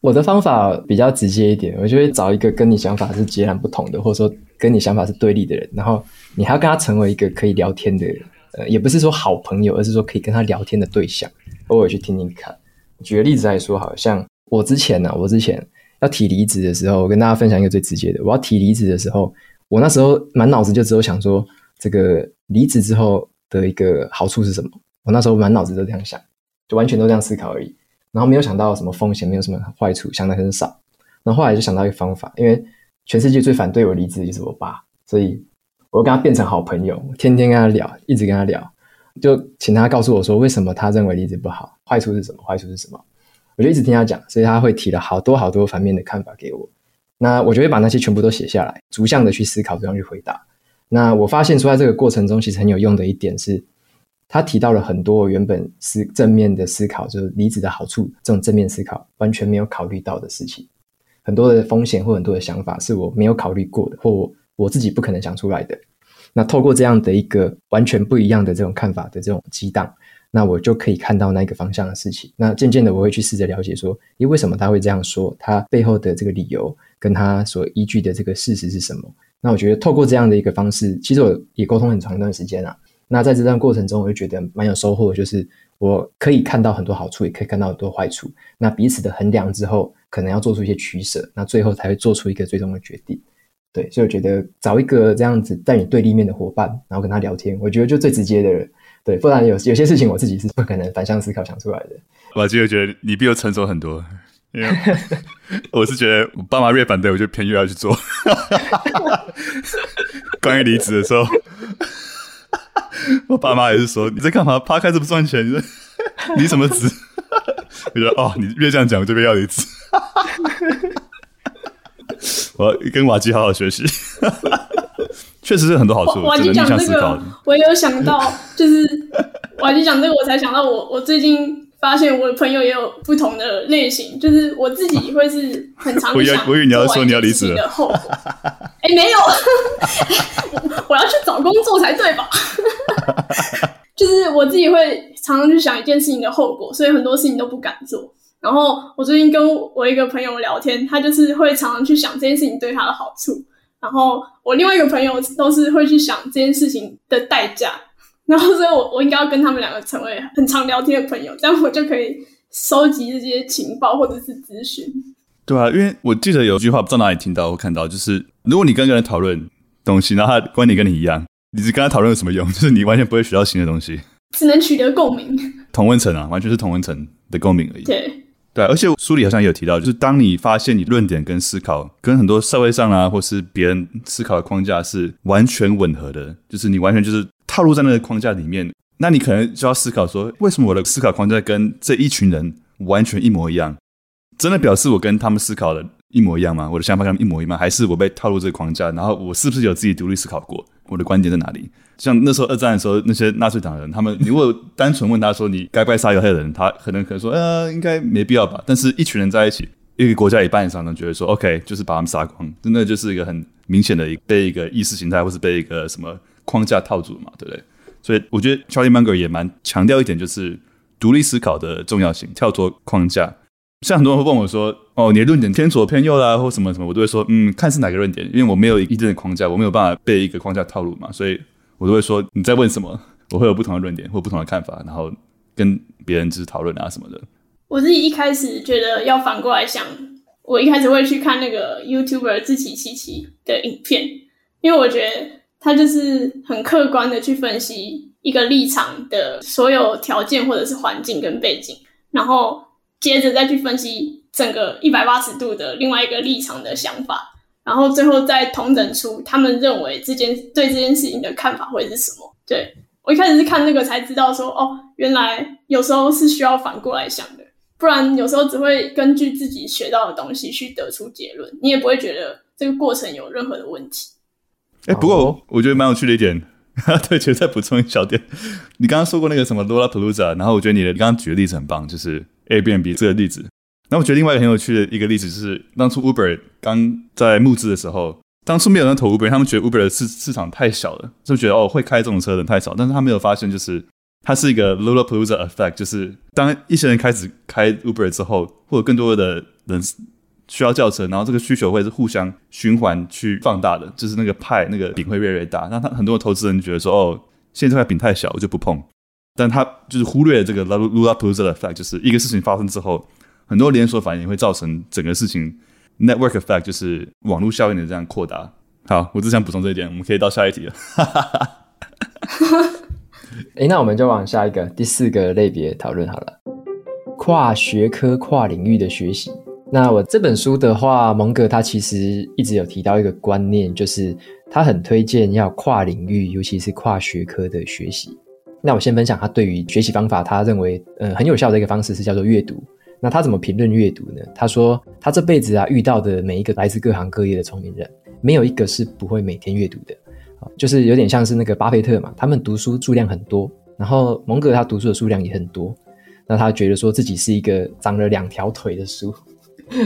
我的方法比较直接一点，我就会找一个跟你想法是截然不同的，或者说跟你想法是对立的人，然后你还要跟他成为一个可以聊天的人，呃，也不是说好朋友，而是说可以跟他聊天的对象，偶尔去听听看。举个例子来说，好像。我之前呢、啊，我之前要提离职的时候，我跟大家分享一个最直接的。我要提离职的时候，我那时候满脑子就只有想说，这个离职之后的一个好处是什么？我那时候满脑子都这样想，就完全都这样思考而已。然后没有想到什么风险，没有什么坏处，想的很少。然后后来就想到一个方法，因为全世界最反对我离职的就是我爸，所以我跟他变成好朋友，天天跟他聊，一直跟他聊，就请他告诉我说，为什么他认为离职不好，坏处是什么？坏处是什么？我就一直听他讲，所以他会提了好多好多反面的看法给我。那我就会把那些全部都写下来，逐项的去思考，逐项去回答。那我发现出来这个过程中，其实很有用的一点是，他提到了很多原本是正面的思考，就是离职的好处，这种正面思考完全没有考虑到的事情，很多的风险或很多的想法是我没有考虑过的，或我，自己不可能想出来的。那透过这样的一个完全不一样的这种看法的这种激荡。那我就可以看到那一个方向的事情。那渐渐的，我会去试着了解说，诶，为什么他会这样说？他背后的这个理由，跟他所依据的这个事实是什么？那我觉得透过这样的一个方式，其实我也沟通很长一段时间啊。那在这段过程中，我就觉得蛮有收获，就是我可以看到很多好处，也可以看到很多坏处。那彼此的衡量之后，可能要做出一些取舍，那最后才会做出一个最终的决定。对，所以我觉得找一个这样子在你对立面的伙伴，然后跟他聊天，我觉得就最直接的人。对，不然有有些事情我自己是不可能反向思考想出来的。我就觉得你比我成熟很多，因为 <laughs> 我是觉得我爸妈越反对，我就偏越要去做。<laughs> 关于离职的时候，<laughs> 我爸妈也是说：“你在干嘛？趴开这么赚钱？你 <laughs> 你什么职？” <laughs> 我觉得哦，你越这样讲，我就越要离职。我要跟瓦基好好学习。确实是很多好处。瓦基讲这个，我也有想到，就是瓦基讲这个，我才想到我我最近发现我的朋友也有不同的类型，就是我自己会是很常想，我以为你要说你要离职的后果。哎、欸，没有，<laughs> 我要去找工作才对吧？<laughs> 就是我自己会常常去想一件事情的后果，所以很多事情都不敢做。然后我最近跟我一个朋友聊天，他就是会常常去想这件事情对他的好处。然后我另外一个朋友都是会去想这件事情的代价，然后所以我我应该要跟他们两个成为很常聊天的朋友，这样我就可以收集这些情报或者是资讯。对啊，因为我记得有句话不知道哪里听到或看到，就是如果你跟一个人讨论东西，然后他观点跟你一样，你只跟他讨论有什么用？<laughs> 就是你完全不会学到新的东西，只能取得共鸣。同温层啊，完全是同温层的共鸣而已。对。对，而且书里好像也有提到，就是当你发现你论点跟思考跟很多社会上啊，或是别人思考的框架是完全吻合的，就是你完全就是套路在那个框架里面，那你可能就要思考说，为什么我的思考框架跟这一群人完全一模一样，真的表示我跟他们思考的一模一样吗？我的想法跟他们一模一样，还是我被套入这个框架？然后我是不是有自己独立思考过？我的观点在哪里？像那时候二战的时候，那些纳粹党人，他们如果单纯问他说你该不该杀犹太人，他可能可能说呃应该没必要吧。但是一群人在一起，一个国家一半以上呢觉得说 OK，就是把他们杀光，真的就是一个很明显的被一个意识形态或是被一个什么框架套住嘛，对不对？所以我觉得 Charlie Munger 也蛮强调一点，就是独立思考的重要性，跳脱框架。像很多人会问我说：“哦，你的论点偏左偏右啦，或什么什么？”我都会说：“嗯，看是哪个论点，因为我没有一定的框架，我没有办法被一个框架套路嘛，所以我都会说你在问什么，我会有不同的论点或不同的看法，然后跟别人就是讨论啊什么的。”我自己一开始觉得要反过来想，我一开始会去看那个 YouTuber 志祺七七的影片，因为我觉得他就是很客观的去分析一个立场的所有条件或者是环境跟背景，然后。接着再去分析整个一百八十度的另外一个立场的想法，然后最后再统整出他们认为这件对这件事情的看法会是什么。对，我一开始是看那个才知道说，哦，原来有时候是需要反过来想的，不然有时候只会根据自己学到的东西去得出结论，你也不会觉得这个过程有任何的问题。哎、欸，不过我觉得蛮有趣的一点，<laughs> 对，其实再补充一小点，你刚刚说过那个什么 Lollapalooza，然后我觉得你的你刚刚举的例子很棒，就是 Airbnb 这个例子，那我觉得另外一个很有趣的一个例子就是，当初 Uber 刚在募资的时候，当初没有人投 Uber，他们觉得 Uber 的市市场太小了，就觉得哦会开这种车的人太少，但是他没有发现，就是它是一个 Lollapalooza effect，就是当一些人开始开 Uber 之后，或者更多的人需要叫车，然后这个需求会是互相循环去放大的，就是那个派那个饼会越来越大。那他很多投资人觉得说，哦，现在这块饼太小，我就不碰。但他就是忽略了这个 Lollapalooza 的 effect，就是一个事情发生之后，很多连锁反应会造成整个事情 network effect，就是网络效应的这样扩大。好，我只想补充这一点，我们可以到下一题了。<laughs> 哎，那我们就往下一个第四个类别讨论好了，跨学科、跨领域的学习。那我这本书的话，蒙格他其实一直有提到一个观念，就是他很推荐要跨领域，尤其是跨学科的学习。那我先分享他对于学习方法，他认为呃很有效的一个方式是叫做阅读。那他怎么评论阅读呢？他说他这辈子啊遇到的每一个来自各行各业的聪明人，没有一个是不会每天阅读的。就是有点像是那个巴菲特嘛，他们读书数量很多，然后蒙格他读书的数量也很多。那他觉得说自己是一个长了两条腿的书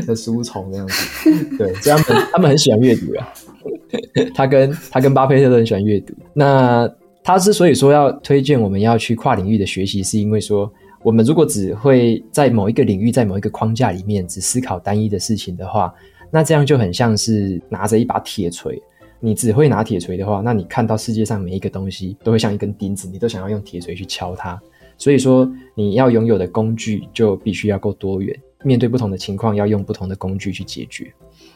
的书虫这样子。对，这样他们他们很喜欢阅读啊。<laughs> 他跟他跟巴菲特都很喜欢阅读。那他之所以说要推荐我们要去跨领域的学习，是因为说，我们如果只会在某一个领域，在某一个框架里面只思考单一的事情的话，那这样就很像是拿着一把铁锤。你只会拿铁锤的话，那你看到世界上每一个东西都会像一根钉子，你都想要用铁锤去敲它。所以说，你要拥有的工具就必须要够多元，面对不同的情况，要用不同的工具去解决。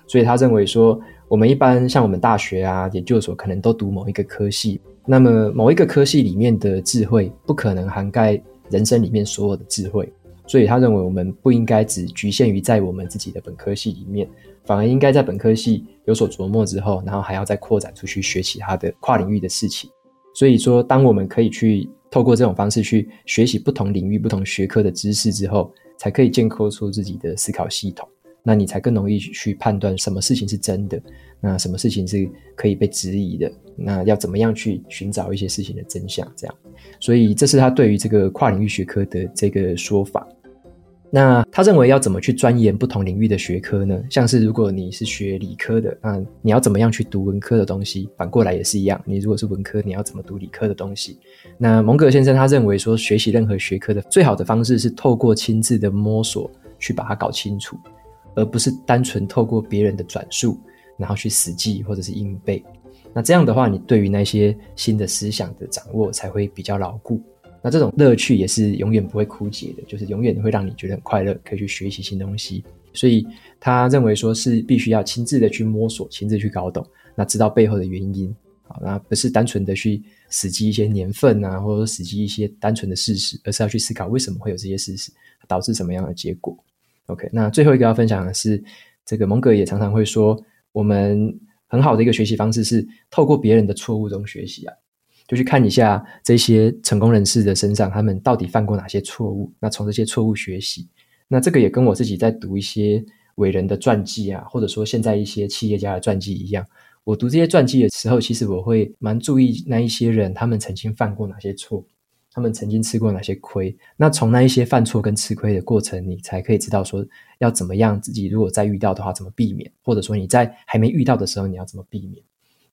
所以他认为说，我们一般像我们大学啊、研究所，可能都读某一个科系。那么某一个科系里面的智慧不可能涵盖人生里面所有的智慧，所以他认为我们不应该只局限于在我们自己的本科系里面，反而应该在本科系有所琢磨之后，然后还要再扩展出去学其他的跨领域的事情。所以说，当我们可以去透过这种方式去学习不同领域、不同学科的知识之后，才可以建构出自己的思考系统。那你才更容易去判断什么事情是真的，那什么事情是可以被质疑的，那要怎么样去寻找一些事情的真相？这样，所以这是他对于这个跨领域学科的这个说法。那他认为要怎么去钻研不同领域的学科呢？像是如果你是学理科的，那你要怎么样去读文科的东西？反过来也是一样，你如果是文科，你要怎么读理科的东西？那蒙格先生他认为说，学习任何学科的最好的方式是透过亲自的摸索去把它搞清楚。而不是单纯透过别人的转述，然后去死记或者是硬背。那这样的话，你对于那些新的思想的掌握才会比较牢固。那这种乐趣也是永远不会枯竭的，就是永远会让你觉得很快乐，可以去学习新东西。所以他认为说是必须要亲自的去摸索，亲自去搞懂，那知道背后的原因。好，那不是单纯的去死记一些年份啊，或者说死记一些单纯的事实，而是要去思考为什么会有这些事实，导致什么样的结果。OK，那最后一个要分享的是，这个蒙格也常常会说，我们很好的一个学习方式是透过别人的错误中学习啊，就去看一下这些成功人士的身上，他们到底犯过哪些错误，那从这些错误学习，那这个也跟我自己在读一些伟人的传记啊，或者说现在一些企业家的传记一样。我读这些传记的时候，其实我会蛮注意那一些人，他们曾经犯过哪些错，他们曾经吃过哪些亏。那从那一些犯错跟吃亏的过程，你才可以知道说要怎么样自己如果再遇到的话怎么避免，或者说你在还没遇到的时候你要怎么避免。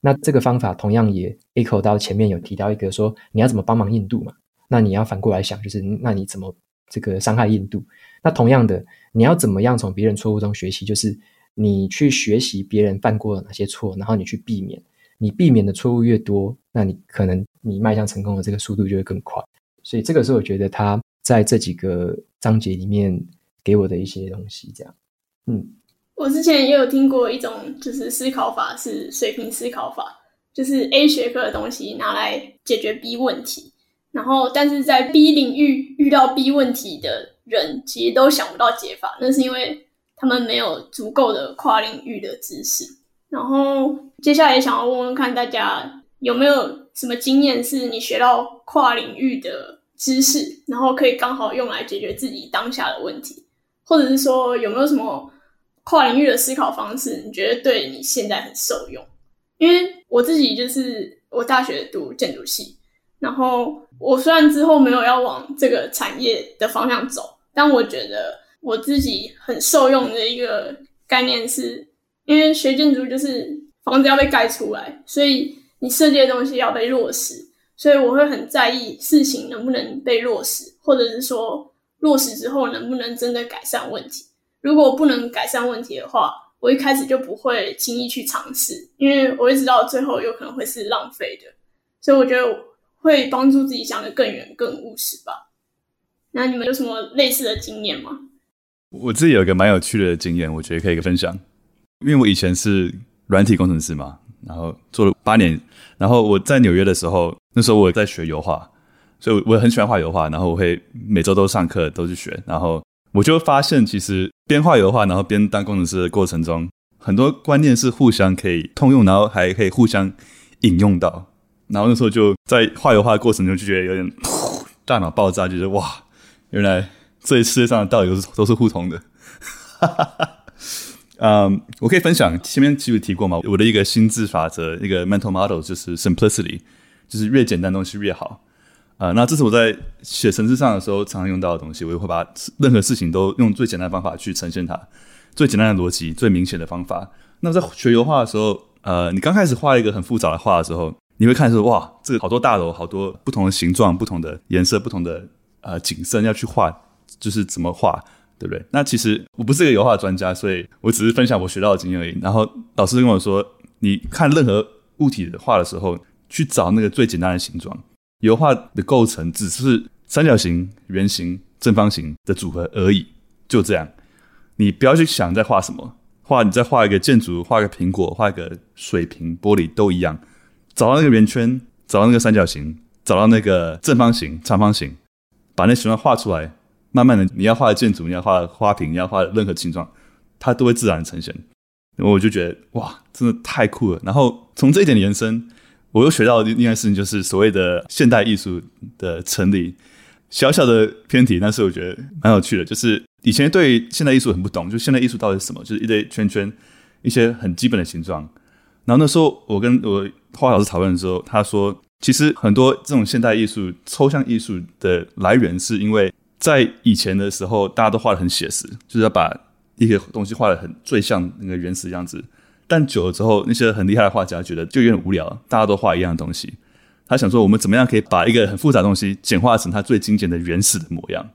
那这个方法同样也 echo 到前面有提到一个说你要怎么帮忙印度嘛？那你要反过来想，就是那你怎么这个伤害印度？那同样的，你要怎么样从别人错误中学习？就是你去学习别人犯过哪些错，然后你去避免。你避免的错误越多，那你可能你迈向成功的这个速度就会更快。所以这个是我觉得他在这几个章节里面给我的一些东西。这样，嗯，我之前也有听过一种就是思考法是水平思考法，就是 A 学科的东西拿来解决 B 问题，然后但是在 B 领域遇到 B 问题的。人其实都想不到解法，那是因为他们没有足够的跨领域的知识。然后接下来也想要问问看大家有没有什么经验，是你学到跨领域的知识，然后可以刚好用来解决自己当下的问题，或者是说有没有什么跨领域的思考方式，你觉得对你现在很受用？因为我自己就是我大学读建筑系，然后我虽然之后没有要往这个产业的方向走。但我觉得我自己很受用的一个概念是，因为学建筑就是房子要被盖出来，所以你设计的东西要被落实，所以我会很在意事情能不能被落实，或者是说落实之后能不能真的改善问题。如果不能改善问题的话，我一开始就不会轻易去尝试，因为我会知道最后有可能会是浪费的。所以我觉得会帮助自己想得更远、更务实吧。那你们有什么类似的经验吗？我自己有一个蛮有趣的经验，我觉得可以分享。因为我以前是软体工程师嘛，然后做了八年。然后我在纽约的时候，那时候我在学油画，所以我很喜欢画油画。然后我会每周都上课，都去学。然后我就发现，其实边画油画，然后边当工程师的过程中，很多观念是互相可以通用，然后还可以互相引用到。然后那时候就在画油画的过程中，就觉得有点 <laughs> 大脑爆炸，就觉得哇！原来这世界上的道理都是都是互通的，<laughs> 嗯、um,，我可以分享前面其实提过嘛，我的一个心智法则，一个 mental model 就是 simplicity，就是越简单东西越好啊。那这是我在写程式上的时候常常用到的东西，我也会把任何事情都用最简单的方法去呈现它，最简单的逻辑，最明显的方法。那在学油画的时候，呃，你刚开始画一个很复杂的画的时候，你会看说哇，这个好多大楼，好多不同的形状，不同的颜色，不同的。呃，景色要去画，就是怎么画，对不对？那其实我不是一个油画专家，所以我只是分享我学到的经验而已。然后老师跟我说，你看任何物体的画的时候，去找那个最简单的形状。油画的构成只是三角形、圆形、正方形的组合而已，就这样。你不要去想在画什么，画你再画一个建筑，画个苹果，画一个水瓶、玻璃都一样。找到那个圆圈，找到那个三角形，找到那个正方形、长方形。把那形状画出来，慢慢的，你要画的建筑，你要画的花瓶，你要画的任何形状，它都会自然呈现。我就觉得哇，真的太酷了。然后从这一点延伸，我又学到另一件事情，就是所谓的现代艺术的成立。小小的偏题，但是我觉得蛮有趣的。就是以前对现代艺术很不懂，就现代艺术到底是什么？就是一堆圈圈，一些很基本的形状。然后那时候我跟我画老师讨论的时候，他说。其实很多这种现代艺术、抽象艺术的来源，是因为在以前的时候，大家都画的很写实，就是要把一个东西画的很最像那个原始样子。但久了之后，那些很厉害的画家觉得就有点无聊，大家都画一样的东西。他想说，我们怎么样可以把一个很复杂的东西简化成它最精简的原始的模样？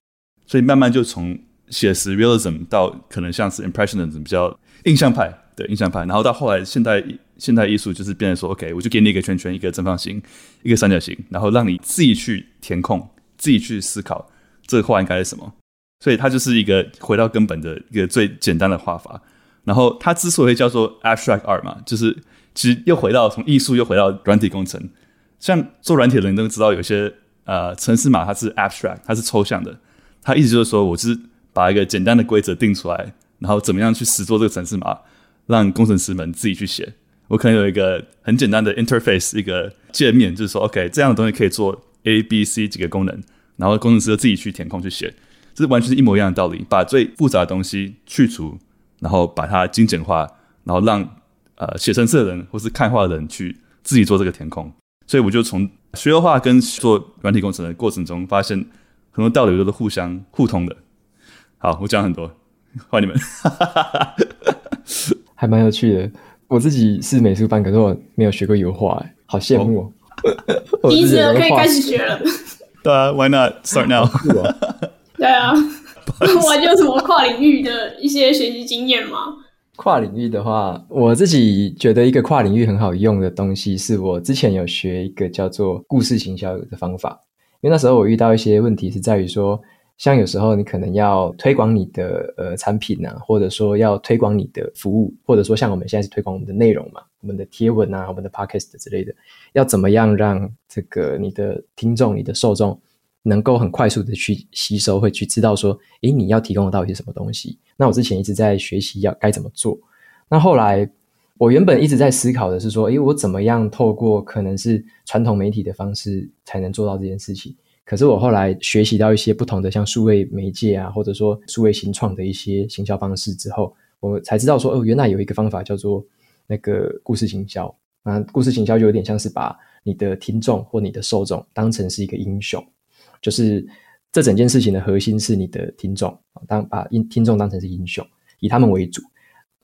所以慢慢就从写实 （realism） 到可能像是 impressionism 比较印象派的印象派，然后到后来现代。现代艺术就是变成说，OK，我就给你一个圈圈，一个正方形，一个三角形，然后让你自己去填空，自己去思考这个画应该是什么。所以它就是一个回到根本的一个最简单的画法。然后它之所以叫做 abstract art 嘛，就是其实又回到从艺术又回到软体工程。像做软体的人都知道，有些呃程式码它是 abstract，它是抽象的。它意思就是说，我是把一个简单的规则定出来，然后怎么样去实做这个程式码，让工程师们自己去写。我可能有一个很简单的 interface，一个界面，就是说，OK，这样的东西可以做 A、B、C 几个功能，然后工程师自己去填空去写。这是完全是一模一样的道理，把最复杂的东西去除，然后把它精简化，然后让呃写程式的人或是看画的人去自己做这个填空。所以我就从学画跟做软体工程的过程中，发现很多道理都是互相互通的。好，我讲很多，换你们，还蛮有趣的。我自己是美术班，可是我没有学过油画，哎，好羡慕哦！第一次可以开始学了。<laughs> 对啊，Why not start now？<laughs> 对啊，<laughs> 我有什么跨领域的一些学习经验吗？跨领域的话，我自己觉得一个跨领域很好用的东西，是我之前有学一个叫做故事行销的方法。因为那时候我遇到一些问题，是在于说。像有时候你可能要推广你的呃产品啊，或者说要推广你的服务，或者说像我们现在是推广我们的内容嘛，我们的贴文啊，我们的 podcast 之类的，要怎么样让这个你的听众、你的受众能够很快速的去吸收，会去知道说，诶，你要提供的到底是什么东西？那我之前一直在学习要该怎么做。那后来我原本一直在思考的是说，诶，我怎么样透过可能是传统媒体的方式才能做到这件事情？可是我后来学习到一些不同的像数位媒介啊，或者说数位新创的一些行销方式之后，我才知道说哦，原来有一个方法叫做那个故事行销。那故事行销就有点像是把你的听众或你的受众当成是一个英雄，就是这整件事情的核心是你的听众，当把听听众当成是英雄，以他们为主。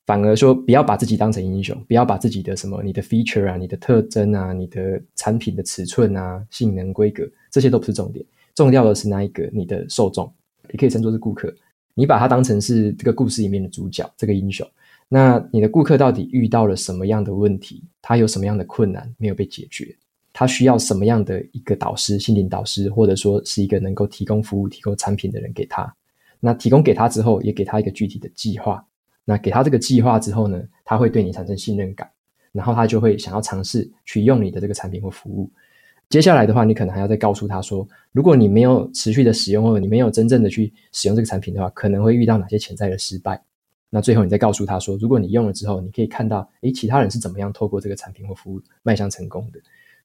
反而说，不要把自己当成英雄，不要把自己的什么、你的 feature 啊、你的特征啊、你的产品的尺寸啊、性能规格，这些都不是重点。重要的是那一个你的受众，也可以称作是顾客。你把他当成是这个故事里面的主角，这个英雄。那你的顾客到底遇到了什么样的问题？他有什么样的困难没有被解决？他需要什么样的一个导师、心灵导师，或者说是一个能够提供服务、提供产品的人给他？那提供给他之后，也给他一个具体的计划。那给他这个计划之后呢，他会对你产生信任感，然后他就会想要尝试去用你的这个产品或服务。接下来的话，你可能还要再告诉他说，如果你没有持续的使用，或者你没有真正的去使用这个产品的话，可能会遇到哪些潜在的失败。那最后你再告诉他说，如果你用了之后，你可以看到，诶，其他人是怎么样透过这个产品或服务迈向成功的。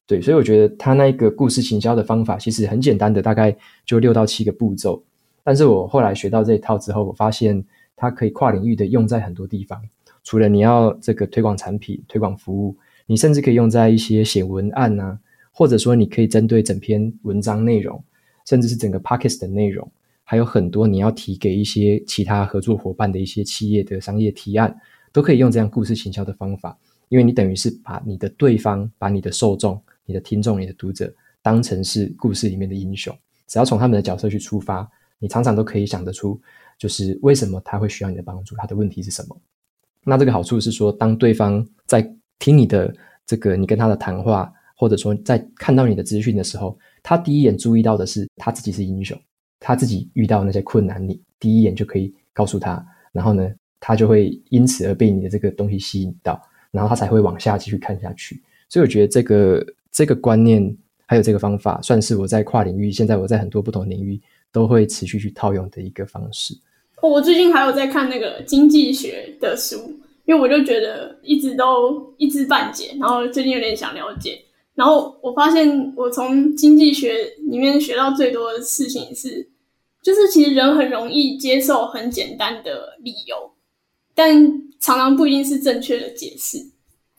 对，所以我觉得他那个故事行销的方法其实很简单的，大概就六到七个步骤。但是我后来学到这一套之后，我发现。它可以跨领域的用在很多地方，除了你要这个推广产品、推广服务，你甚至可以用在一些写文案啊，或者说你可以针对整篇文章内容，甚至是整个 podcast 的内容，还有很多你要提给一些其他合作伙伴的一些企业的商业提案，都可以用这样故事行销的方法，因为你等于是把你的对方、把你的受众、你的听众、你的读者当成是故事里面的英雄，只要从他们的角色去出发，你常常都可以想得出。就是为什么他会需要你的帮助？他的问题是什么？那这个好处是说，当对方在听你的这个你跟他的谈话，或者说在看到你的资讯的时候，他第一眼注意到的是他自己是英雄，他自己遇到那些困难，你第一眼就可以告诉他，然后呢，他就会因此而被你的这个东西吸引到，然后他才会往下继续看下去。所以我觉得这个这个观念还有这个方法，算是我在跨领域，现在我在很多不同领域都会持续去套用的一个方式。哦我最近还有在看那个经济学的书，因为我就觉得一直都一知半解，然后最近有点想了解。然后我发现，我从经济学里面学到最多的事情是，就是其实人很容易接受很简单的理由，但常常不一定是正确的解释。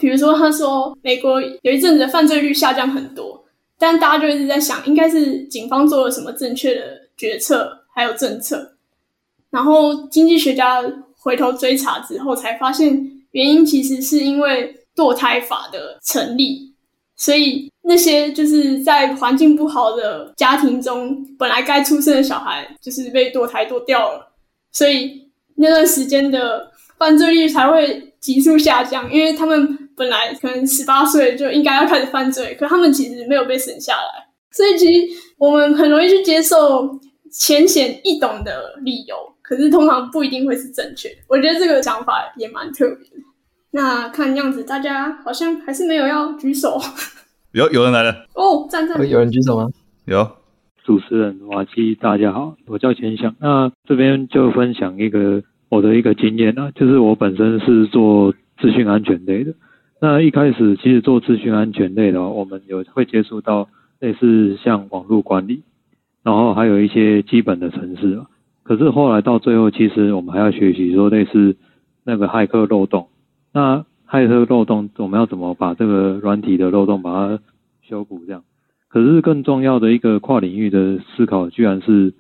比如说，他说美国有一阵子犯罪率下降很多，但大家就一直在想，应该是警方做了什么正确的决策，还有政策。然后经济学家回头追查之后，才发现原因其实是因为堕胎法的成立，所以那些就是在环境不好的家庭中，本来该出生的小孩就是被堕胎堕掉了，所以那段时间的犯罪率才会急速下降，因为他们本来可能十八岁就应该要开始犯罪，可他们其实没有被审下来，所以其实我们很容易去接受浅显易懂的理由。可是通常不一定会是正确的，我觉得这个想法也蛮特别的。那看样子大家好像还是没有要举手。<laughs> 有有人来了哦，站站。有人举手吗？有。主持人瓦基，大家好，我叫钱翔。那这边就分享一个我的一个经验啊，就是我本身是做资讯安全类的。那一开始其实做资讯安全类的，我们有会接触到类似像网络管理，然后还有一些基本的程式可是后来到最后，其实我们还要学习说类似那个骇客漏洞。那骇客漏洞，我们要怎么把这个软体的漏洞把它修补？这样。可是更重要的一个跨领域的思考，居然是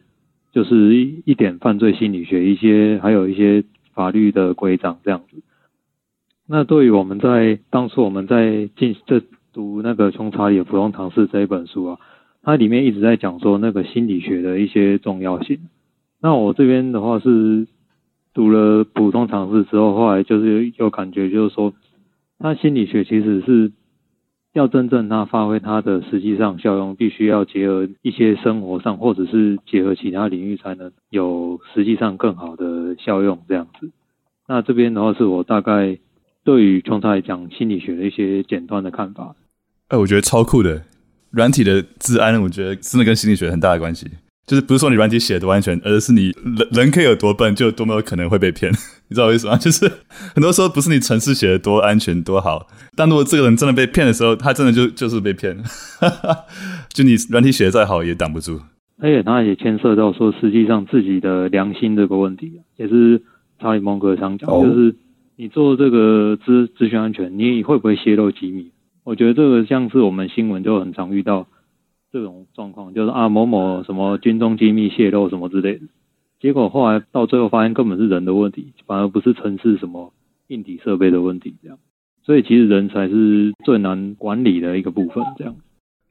就是一一点犯罪心理学，一些还有一些法律的规章这样子。那对于我们在当初我们在进这读那个穷查理的普通常识这一本书啊，它里面一直在讲说那个心理学的一些重要性。那我这边的话是读了普通常识之后，后来就是有感觉，就是说，它心理学其实是要真正它发挥它的实际上效用，必须要结合一些生活上或者是结合其他领域，才能有实际上更好的效用这样子。那这边的话是我大概。对于从他来讲心理学的一些简单的看法，哎，我觉得超酷的。软体的治安，我觉得真的跟心理学很大的关系。就是不是说你软体写的多安全，而是你人人可以有多笨，就多么有可能会被骗。<laughs> 你知道我意思吗？<laughs> 就是很多时候不是你程式写的多安全多好，但如果这个人真的被骗的时候，他真的就就是被骗。<laughs> 就你软体写的再好，也挡不住。而且他也牵涉到说，实际上自己的良心这个问题，也是查理蒙格常讲，哦、就是。你做这个资资讯安全，你会不会泄露机密？我觉得这个像是我们新闻就很常遇到这种状况，就是啊某某什么军中机密泄露什么之类的，结果后来到最后发现根本是人的问题，反而不是城市什么硬体设备的问题，这样。所以其实人才是最难管理的一个部分，这样。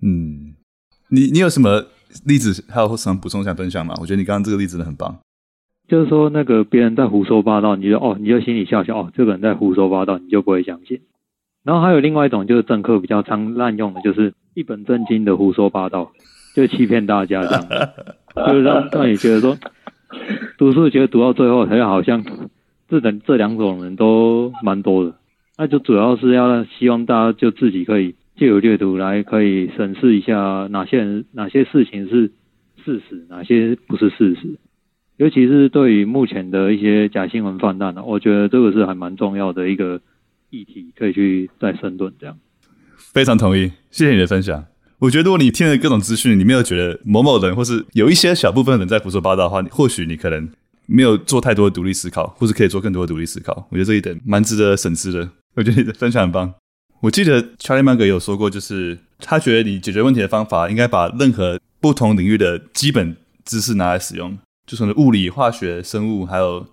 嗯，你你有什么例子，还有什么补充想分享吗？我觉得你刚刚这个例子很棒。就是说，那个别人在胡说八道，你就哦，你就心里笑笑哦，这个人在胡说八道，你就不会相信。然后还有另外一种，就是政客比较常滥用的，就是一本正经的胡说八道，<laughs> 就欺骗大家这样，<laughs> 就是让让你觉得说，读书觉得读到最后，好像这等这两种人都蛮多的。那就主要是要希望大家就自己可以借由阅读来可以审视一下哪些人哪些事情是事实，哪些不是事实。尤其是对于目前的一些假新闻泛滥呢，我觉得这个是还蛮重要的一个议题，可以去再深论这样。非常同意，谢谢你的分享。我觉得如果你听了各种资讯，你没有觉得某某人或是有一些小部分人在胡说八道的话，或许你可能没有做太多的独立思考，或是可以做更多的独立思考。我觉得这一点蛮值得审视的。我觉得你的分享很棒。我记得 Charlie Mag 有说过，就是他觉得你解决问题的方法应该把任何不同领域的基本知识拿来使用。就是物理、化学、生物，还有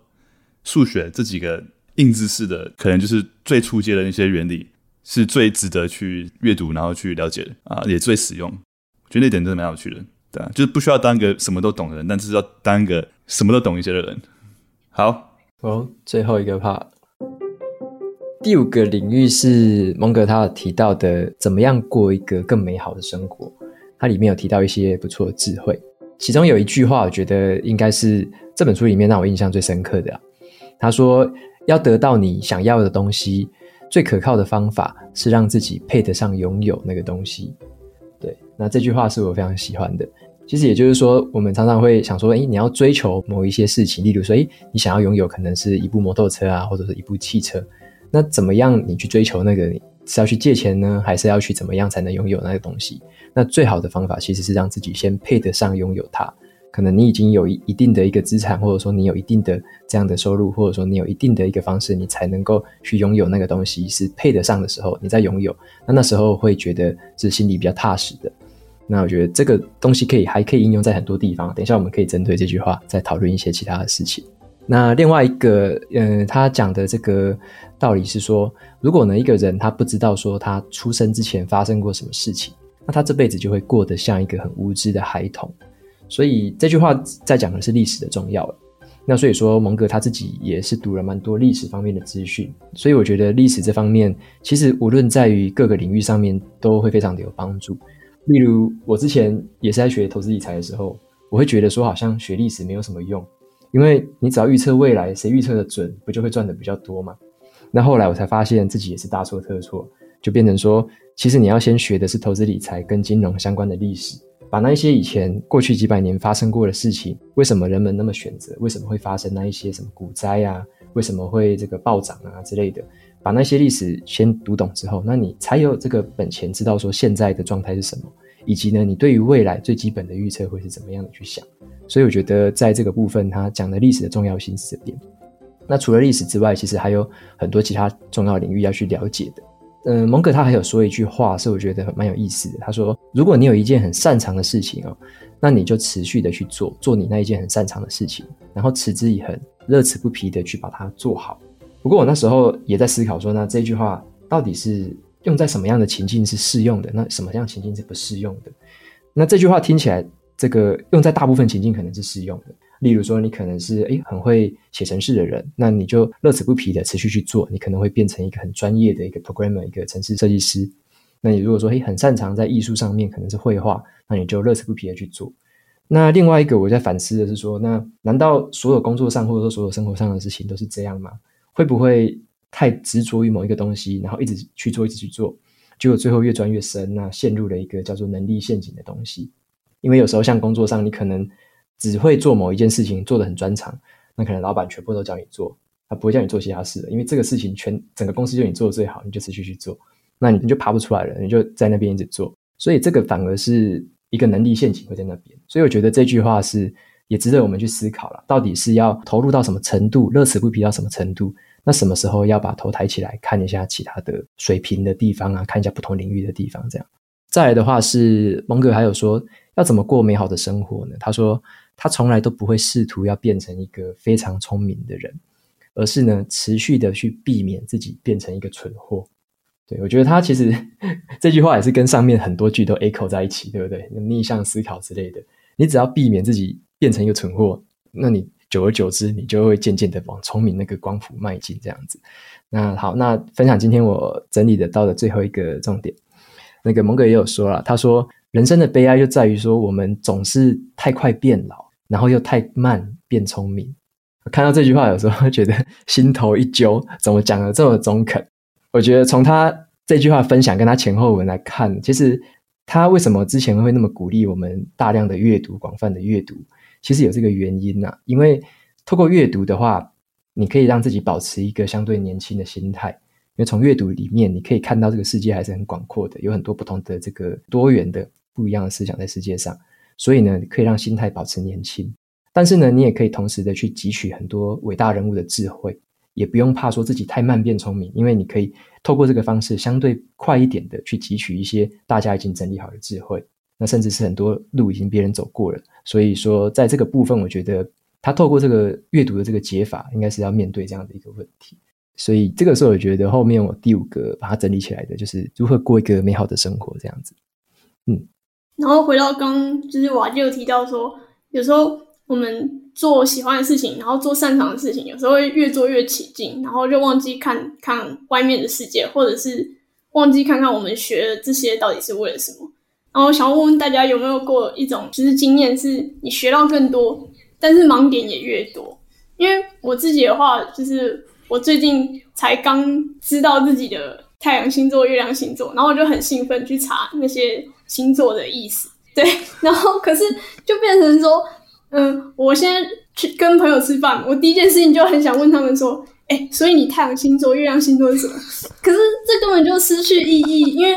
数学这几个硬知识的，可能就是最初阶的那些原理，是最值得去阅读，然后去了解的啊，也最实用。我觉得那点真的蛮有趣的，对啊，就是不需要当一个什么都懂的人，但是要当一个什么都懂一些的人。好，哦，最后一个 part，第五个领域是蒙格他提到的，怎么样过一个更美好的生活？它里面有提到一些不错的智慧。其中有一句话，我觉得应该是这本书里面让我印象最深刻的。他说：“要得到你想要的东西，最可靠的方法是让自己配得上拥有那个东西。”对，那这句话是我非常喜欢的。其实也就是说，我们常常会想说：“诶，你要追求某一些事情，例如说，诶，你想要拥有可能是一部摩托车啊，或者是一部汽车。那怎么样你去追求那个？是要去借钱呢，还是要去怎么样才能拥有那个东西？”那最好的方法其实是让自己先配得上拥有它。可能你已经有一一定的一个资产，或者说你有一定的这样的收入，或者说你有一定的一个方式，你才能够去拥有那个东西是配得上的时候，你再拥有，那那时候会觉得是心里比较踏实的。那我觉得这个东西可以还可以应用在很多地方。等一下我们可以针对这句话再讨论一些其他的事情。那另外一个，嗯、他讲的这个道理是说，如果呢一个人他不知道说他出生之前发生过什么事情。那他这辈子就会过得像一个很无知的孩童，所以这句话在讲的是历史的重要。那所以说，蒙格他自己也是读了蛮多历史方面的资讯，所以我觉得历史这方面其实无论在于各个领域上面都会非常的有帮助。例如我之前也是在学投资理财的时候，我会觉得说好像学历史没有什么用，因为你只要预测未来，谁预测的准，不就会赚的比较多吗？那后来我才发现自己也是大错特错。就变成说，其实你要先学的是投资理财跟金融相关的历史，把那一些以前过去几百年发生过的事情，为什么人们那么选择，为什么会发生那一些什么股灾啊，为什么会这个暴涨啊之类的，把那些历史先读懂之后，那你才有这个本钱知道说现在的状态是什么，以及呢，你对于未来最基本的预测会是怎么样的去想。所以我觉得在这个部分，他讲的历史的重要性是这点。那除了历史之外，其实还有很多其他重要领域要去了解的。嗯、蒙格他还有说一句话，是我觉得蛮有意思的。他说：“如果你有一件很擅长的事情哦，那你就持续的去做，做你那一件很擅长的事情，然后持之以恒，乐此不疲的去把它做好。”不过我那时候也在思考说，那这句话到底是用在什么样的情境是适用的？那什么样情境是不适用的？那这句话听起来，这个用在大部分情境可能是适用的。例如说，你可能是诶很会写程式的人，那你就乐此不疲的持续去做，你可能会变成一个很专业的一个 programmer，一个程式设计师。那你如果说诶很擅长在艺术上面，可能是绘画，那你就乐此不疲的去做。那另外一个我在反思的是说，那难道所有工作上或者说所有生活上的事情都是这样吗？会不会太执着于某一个东西，然后一直去做，一直去做，结果最后越钻越深，那陷入了一个叫做能力陷阱的东西。因为有时候像工作上，你可能只会做某一件事情，做得很专长，那可能老板全部都叫你做，他不会叫你做其他事的，因为这个事情全整个公司就你做的最好，你就持续去做，那你你就爬不出来了，你就在那边一直做，所以这个反而是一个能力陷阱会在那边。所以我觉得这句话是也值得我们去思考了，到底是要投入到什么程度，乐此不疲到什么程度，那什么时候要把头抬起来看一下其他的水平的地方啊，看一下不同领域的地方，这样。再来的话是蒙哥还有说要怎么过美好的生活呢？他说他从来都不会试图要变成一个非常聪明的人，而是呢持续的去避免自己变成一个蠢货。对，我觉得他其实 <laughs> 这句话也是跟上面很多句都 echo 在一起，对不对？逆向思考之类的，你只要避免自己变成一个蠢货，那你久而久之，你就会渐渐的往聪明那个光谱迈进。这样子。那好，那分享今天我整理得到的最后一个重点。那个蒙格也有说了，他说人生的悲哀就在于说我们总是太快变老，然后又太慢变聪明。看到这句话，有时候觉得心头一揪，怎么讲的这么中肯？我觉得从他这句话分享跟他前后文来看，其实他为什么之前会那么鼓励我们大量的阅读、广泛的阅读，其实有这个原因呐、啊。因为透过阅读的话，你可以让自己保持一个相对年轻的心态。因为从阅读里面，你可以看到这个世界还是很广阔的，有很多不同的这个多元的不一样的思想在世界上，所以呢，可以让心态保持年轻。但是呢，你也可以同时的去汲取很多伟大人物的智慧，也不用怕说自己太慢变聪明，因为你可以透过这个方式相对快一点的去汲取一些大家已经整理好的智慧，那甚至是很多路已经别人走过了。所以说，在这个部分，我觉得他透过这个阅读的这个解法，应该是要面对这样的一个问题。所以这个时候，我觉得后面我第五个把它整理起来的，就是如何过一个美好的生活，这样子。嗯，然后回到刚，就是瓦基有提到说，有时候我们做喜欢的事情，然后做擅长的事情，有时候会越做越起劲，然后就忘记看看外面的世界，或者是忘记看看我们学的这些到底是为了什么。然后想问问大家，有没有过一种就是经验，是你学到更多，但是盲点也越多？因为我自己的话，就是。我最近才刚知道自己的太阳星座、月亮星座，然后我就很兴奋去查那些星座的意思。对，<laughs> 然后可是就变成说，嗯，我现在去跟朋友吃饭，我第一件事情就很想问他们说，哎，所以你太阳星座、月亮星座是什么？可是这根本就失去意义，因为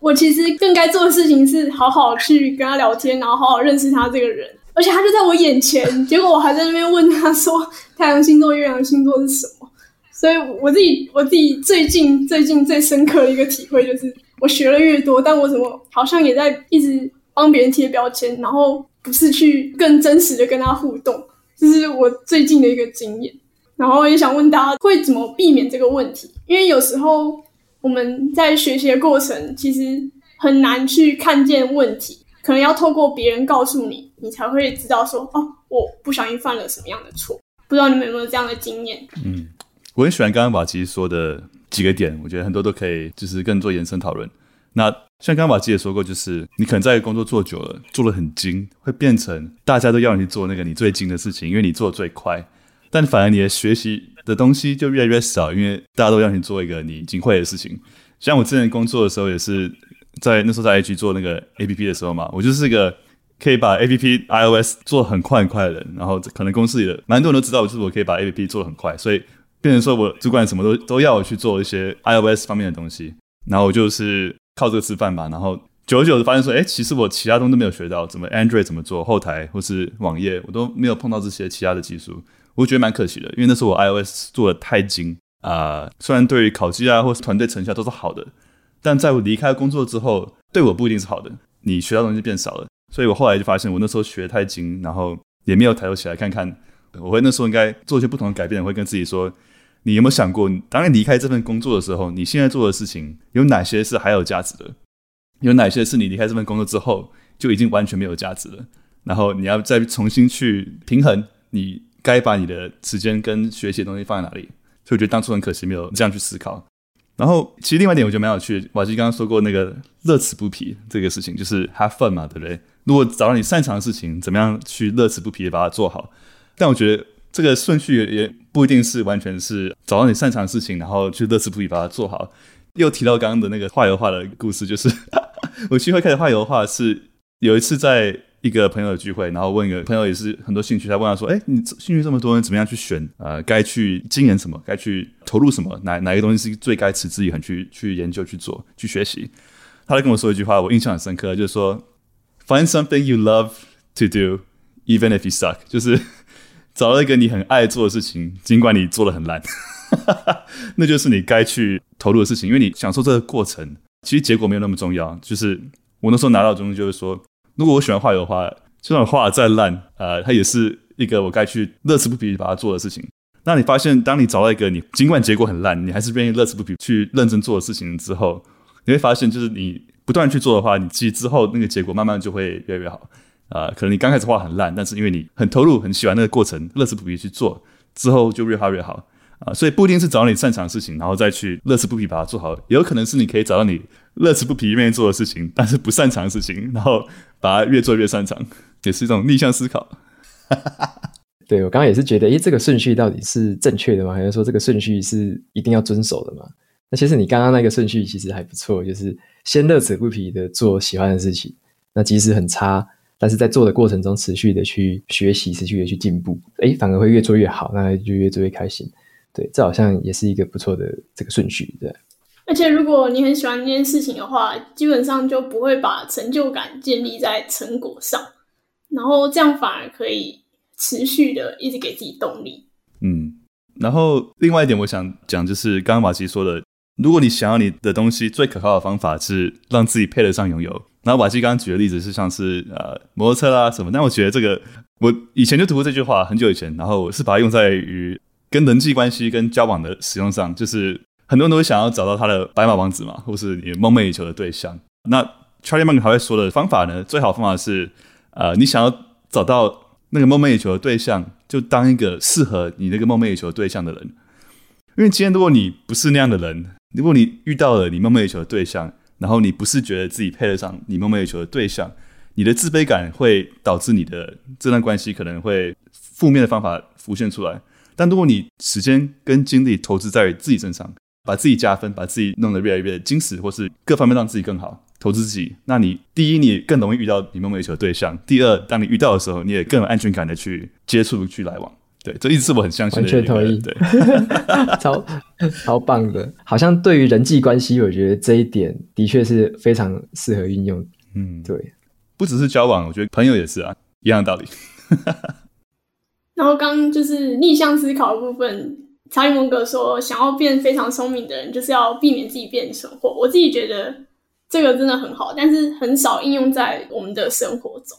我其实更该做的事情是好好去跟他聊天，然后好好认识他这个人，而且他就在我眼前，<laughs> 结果我还在那边问他说，太阳星座、月亮星座是什么？所以我自己我自己最近最近最深刻的一个体会就是，我学了越多，但我怎么好像也在一直帮别人贴标签，然后不是去更真实的跟他互动，这是我最近的一个经验。然后也想问大家，会怎么避免这个问题？因为有时候我们在学习的过程，其实很难去看见问题，可能要透过别人告诉你，你才会知道说，哦，我不小心犯了什么样的错。不知道你们有没有这样的经验？嗯。我很喜欢刚刚瓦基说的几个点，我觉得很多都可以就是更做延伸讨论。那像刚刚瓦基也说过，就是你可能在工作做久了，做的很精，会变成大家都要你去做那个你最精的事情，因为你做的最快。但反而你的学习的东西就越来越少，因为大家都要你做一个你已经会的事情。像我之前工作的时候，也是在那时候在 IG 做那个 APP 的时候嘛，我就是一个可以把 APP iOS 做很快很快的人。然后可能公司里的蛮多人都知道，就是我可以把 APP 做得很快，所以。变成说，我主管什么都都要我去做一些 iOS 方面的东西，然后我就是靠这个吃饭吧，然后久而久之发现说，哎，其实我其他东西都没有学到，怎么 Android 怎么做后台或是网页，我都没有碰到这些其他的技术，我觉得蛮可惜的，因为那时候我 iOS 做的太精啊、虽然对于考绩啊或是团队成效都是好的，但在我离开工作之后，对我不一定是好的，你学到东西变少了，所以我后来就发现我那时候学太精，然后也没有抬头起来看看，我会那时候应该做一些不同的改变，我会跟自己说，你有没有想过，当你离开这份工作的时候，你现在做的事情有哪些是还有价值的？有哪些是你离开这份工作之后就已经完全没有价值了？然后你要再重新去平衡，你该把你的时间跟学习的东西放在哪里？所以我觉得当初很可惜没有这样去思考。然后其实另外一点我觉得蛮有趣的，瓦基刚刚说过那个乐此不疲这个事情，就是 have fun 嘛，对不对？如果找到你擅长的事情，怎么样去乐此不疲的把它做好？但我觉得这个顺序也不一定是完全是找到你擅长的事情，然后去乐此不疲把它做好。又提到刚刚的那个画油画的故事，就是。<laughs> 我机会开始画油画是有一次在一个朋友的聚会，然后问一个朋友也是很多兴趣，他问他说：“哎，你兴趣这么多，你怎么样去选？呃，该去经营什么？该去投入什么？哪哪一个东西是最该持之以恒去去研究、去做、去学习？”他就跟我说一句话，我印象很深刻，就是说：“Find something you love to do, even if you suck。”就是找到一个你很爱做的事情，尽管你做得很烂，<laughs> 那就是你该去投入的事情，因为你享受这个过程。其实结果没有那么重要，就是我那时候拿到的东西，就是说，如果我喜欢画油画，就算画再烂，呃，它也是一个我该去乐此不疲把它做的事情。那你发现，当你找到一个你尽管结果很烂，你还是愿意乐此不疲去认真做的事情之后，你会发现，就是你不断去做的话，你其实之后那个结果慢慢就会越来越好。啊、可能你刚开始画很烂，但是因为你很投入、很喜欢那个过程，乐此不疲去做，之后就越画越好。啊，所以不一定是找你擅长的事情，然后再去乐此不疲把它做好。也有可能是你可以找到你乐此不疲愿意做的事情，但是不擅长的事情，然后把它越做越擅长，也是一种逆向思考。<laughs> 对，我刚刚也是觉得，诶，这个顺序到底是正确的吗？还是说这个顺序是一定要遵守的吗？那其实你刚刚那个顺序其实还不错，就是先乐此不疲的做喜欢的事情，那即使很差，但是在做的过程中持续的去学习，持续的去进步，诶，反而会越做越好，那就越做越开心。对，这好像也是一个不错的这个顺序，对。而且如果你很喜欢这件事情的话，基本上就不会把成就感建立在成果上，然后这样反而可以持续的一直给自己动力。嗯，然后另外一点我想讲就是，刚刚瓦基说的，如果你想要你的东西最可靠的方法是让自己配得上拥有，然后瓦西刚刚举的例子是像是呃摩托车啦什么，但我觉得这个我以前就读过这句话，很久以前，然后我是把它用在于。跟人际关系跟交往的使用上，就是很多人都会想要找到他的白马王子嘛，或是你梦寐以求的对象。那 Charlie Munger 还会说的方法呢，最好方法是，呃，你想要找到那个梦寐以求的对象，就当一个适合你那个梦寐以求的对象的人。因为今天如果你不是那样的人，如果你遇到了你梦寐以求的对象，然后你不是觉得自己配得上你梦寐以求的对象，你的自卑感会导致你的这段关系可能会负面的方法浮现出来。但如果你时间跟精力投资在自己身上，把自己加分，把自己弄得越来越精实，或是各方面让自己更好，投资自己，那你第一，你更容易遇到你梦寐以求的对象；第二，当你遇到的时候，你也更有安全感的去接触、去来往。对，这一直是我很相信的。完全同意。对，<laughs> 超超棒的。好像对于人际关系，我觉得这一点的确是非常适合运用。嗯，对，不只是交往，我觉得朋友也是啊，一样的道理。<laughs> 然后刚刚就是逆向思考的部分，查理蒙格说，想要变非常聪明的人，就是要避免自己变蠢货。我自己觉得这个真的很好，但是很少应用在我们的生活中。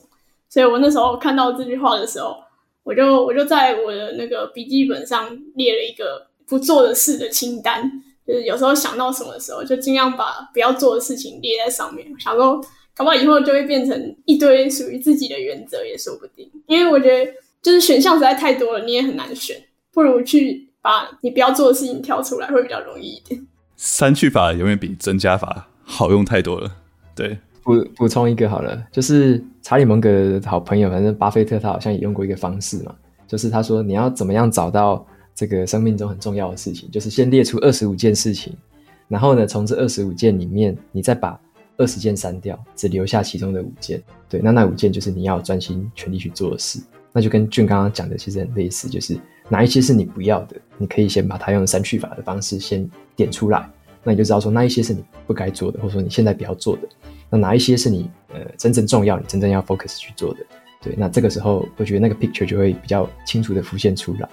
所以我那时候看到这句话的时候，我就我就在我的那个笔记本上列了一个不做的事的清单，就是有时候想到什么的时候，就尽量把不要做的事情列在上面。想说，搞不好以后就会变成一堆属于自己的原则，也说不定。因为我觉得。就是选项实在太多了，你也很难选，不如去把你不要做的事情挑出来，会比较容易一点。删去法永远比增加法好用太多了。对，补补充一个好了，就是查理蒙格的好朋友，反正巴菲特他好像也用过一个方式嘛，就是他说你要怎么样找到这个生命中很重要的事情，就是先列出二十五件事情，然后呢，从这二十五件里面，你再把二十件删掉，只留下其中的五件。对，那那五件就是你要专心全力去做的事。那就跟俊刚刚讲的其实很类似，就是哪一些是你不要的，你可以先把它用删去法的方式先点出来，那你就知道说那一些是你不该做的，或者说你现在不要做的，那哪一些是你呃真正重要、你真正要 focus 去做的。对，那这个时候我觉得那个 picture 就会比较清楚的浮现出来。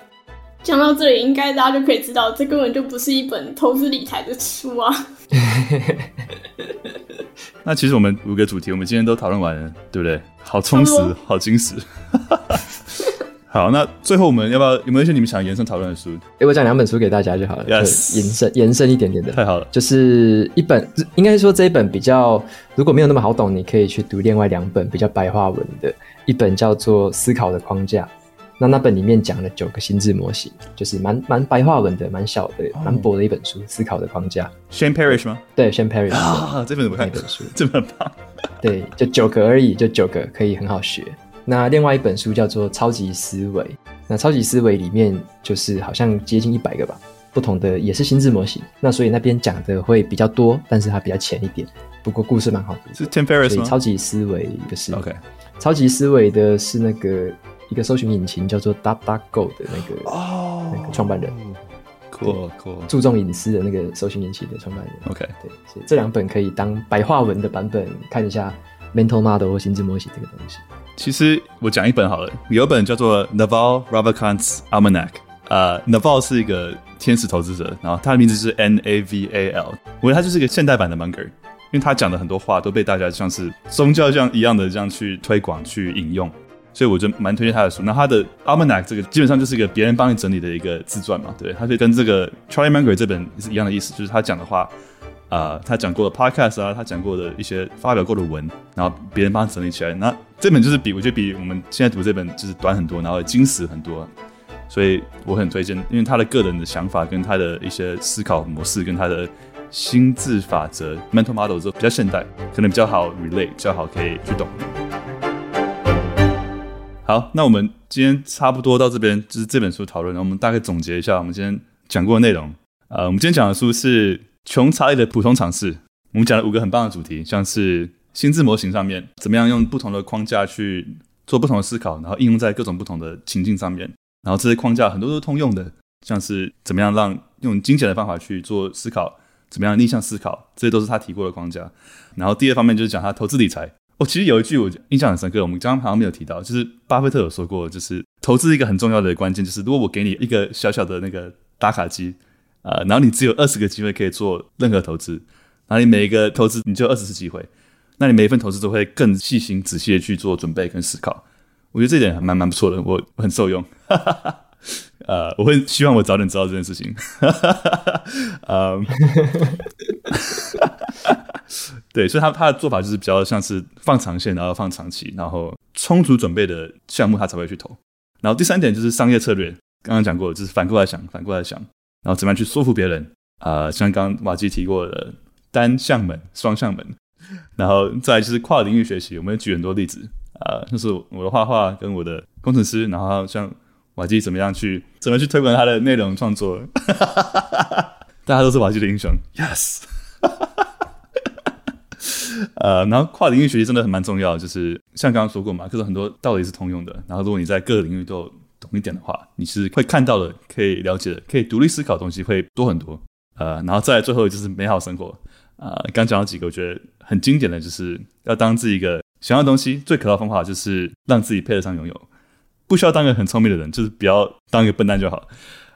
讲到这里，应该大家就可以知道，这根本就不是一本投资理财的书啊。<laughs> 那其实我们五个主题，我们今天都讨论完了，对不对？好充实，好精实。好，那最后我们要不要有没有一些你们想延伸讨论的书？哎，我讲两本书给大家就好了。Yes，延伸延伸一点点的，太好了。就是一本，应该说这一本比较，如果没有那么好懂，你可以去读另外两本比较白话文的。一本叫做《思考的框架》，那那本里面讲了九个心智模型，就是蛮蛮白话文的，蛮小的，蛮薄的一本书，《思考的框架》。Shane Parrish 吗？对，Shane Parrish 啊，这本怎么看？一本书 <laughs> 这么棒。对，就九个而已，就九个可以很好学。那另外一本书叫做《超级思维》，那《超级思维》里面就是好像接近一百个吧，不同的也是心智模型。那所以那边讲的会比较多，但是它比较浅一点。不过故事蛮好的。是 Tim Ferriss 吗？超级思维的是 OK。超级思维的是那个一个搜寻引擎叫做 DuckDuckGo 的那个哦，那个创办人，cool cool，注重隐私的那个搜寻引擎的创办人。OK，对，所以这两本可以当白话文的版本看一下 Mental Model 或心智模型这个东西。其实我讲一本好了，有一本叫做 Naval Ravikant's Almanac，呃，Naval 是一个天使投资者，然后他的名字是 N A V A L，我觉得他就是一个现代版的 Munger。因为他讲的很多话都被大家像是宗教这样一样的这样去推广、去引用，所以我就蛮推荐他的书。那他的 Almanac 这个基本上就是一个别人帮你整理的一个自传嘛，对，他就跟这个 Charlie Munger 这本是一样的意思，就是他讲的话，呃，他讲过的 Podcast 啊，他讲过的一些发表过的文，然后别人帮他整理起来。那这本就是比我觉得比我们现在读这本就是短很多，然后精实很多，所以我很推荐，因为他的个人的想法跟他的一些思考模式跟他的。心智法则 （mental model） 之后比较现代，可能比较好 relate，比较好可以去懂。好，那我们今天差不多到这边，就是这本书讨论。我们大概总结一下我们今天讲过的内容。呃，我们今天讲的书是《穷查理的普通常识》。我们讲了五个很棒的主题，像是心智模型上面，怎么样用不同的框架去做不同的思考，然后应用在各种不同的情境上面。然后这些框架很多都是通用的，像是怎么样让用精简的方法去做思考。怎么样逆向思考，这些都是他提过的框架。然后第二方面就是讲他投资理财。哦，其实有一句我印象很深刻，我们刚刚好像没有提到，就是巴菲特有说过，就是投资一个很重要的关键，就是如果我给你一个小小的那个打卡机，呃，然后你只有二十个机会可以做任何投资，然后你每一个投资你就二十次机会，那你每一份投资都会更细心仔细的去做准备跟思考。我觉得这一点还蛮蛮不错的，我很受用。<laughs> 呃，我会希望我早点知道这件事情。呃，对，所以他他的做法就是比较像是放长线，然后放长期，然后充足准备的项目他才会去投。然后第三点就是商业策略，刚刚讲过，就是反过来想，反过来想，然后怎么样去说服别人。啊、呃，像刚刚瓦基提过的单向门、双向门，然后再就是跨领域学习。我们举很多例子啊、呃，就是我的画画跟我的工程师，然后像。瓦基怎么样去怎么去推广他的内容创作？<laughs> 大家都是瓦基的英雄，yes。<laughs> 呃，然后跨领域学习真的很蛮重要，就是像刚刚说过嘛，就是很多道理是通用的。然后如果你在各个领域都懂一点的话，你是会看到的、可以了解的、可以独立思考的东西会多很多。呃，然后再最后就是美好生活。啊、呃，刚讲到几个我觉得很经典的就是要当自己一个想要的东西，最可靠方法就是让自己配得上拥有。不需要当个很聪明的人，就是不要当一个笨蛋就好。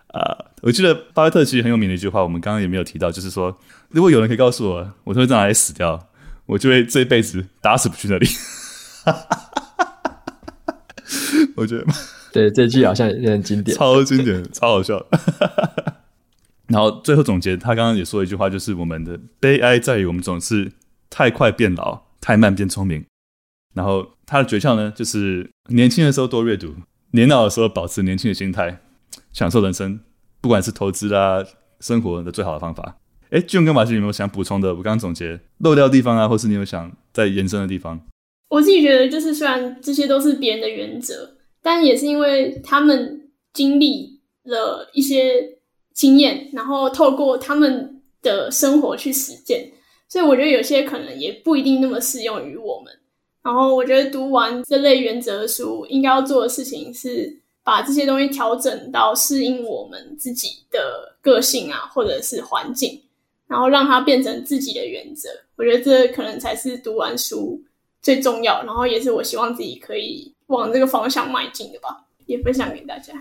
啊、呃，我记得巴菲特其实很有名的一句话，我们刚刚也没有提到，就是说，如果有人可以告诉我，我就会在哪里死掉，我就会这一辈子打死不去那里。<laughs> 我觉得，对，这句好像也很经典，超经典，超好笑。<laughs> 然后最后总结，他刚刚也说了一句话，就是我们的悲哀在于我们总是太快变老，太慢变聪明。然后他的诀窍呢，就是年轻的时候多阅读，年老的时候保持年轻的心态，享受人生，不管是投资啦、生活的最好的方法。哎，June 跟瓦基有没有想补充的？我刚刚总结漏掉的地方啊，或是你有想再延伸的地方？我自己觉得，就是虽然这些都是别人的原则，但也是因为他们经历了一些经验，然后透过他们的生活去实践，所以我觉得有些可能也不一定那么适用于我们。然后我觉得读完这类原则的书，应该要做的事情是把这些东西调整到适应我们自己的个性啊，或者是环境。然后让它变成自己的原则。我觉得这可能才是读完书最重要，然后也是我希望自己可以往这个方向迈进的吧，也分享给大家。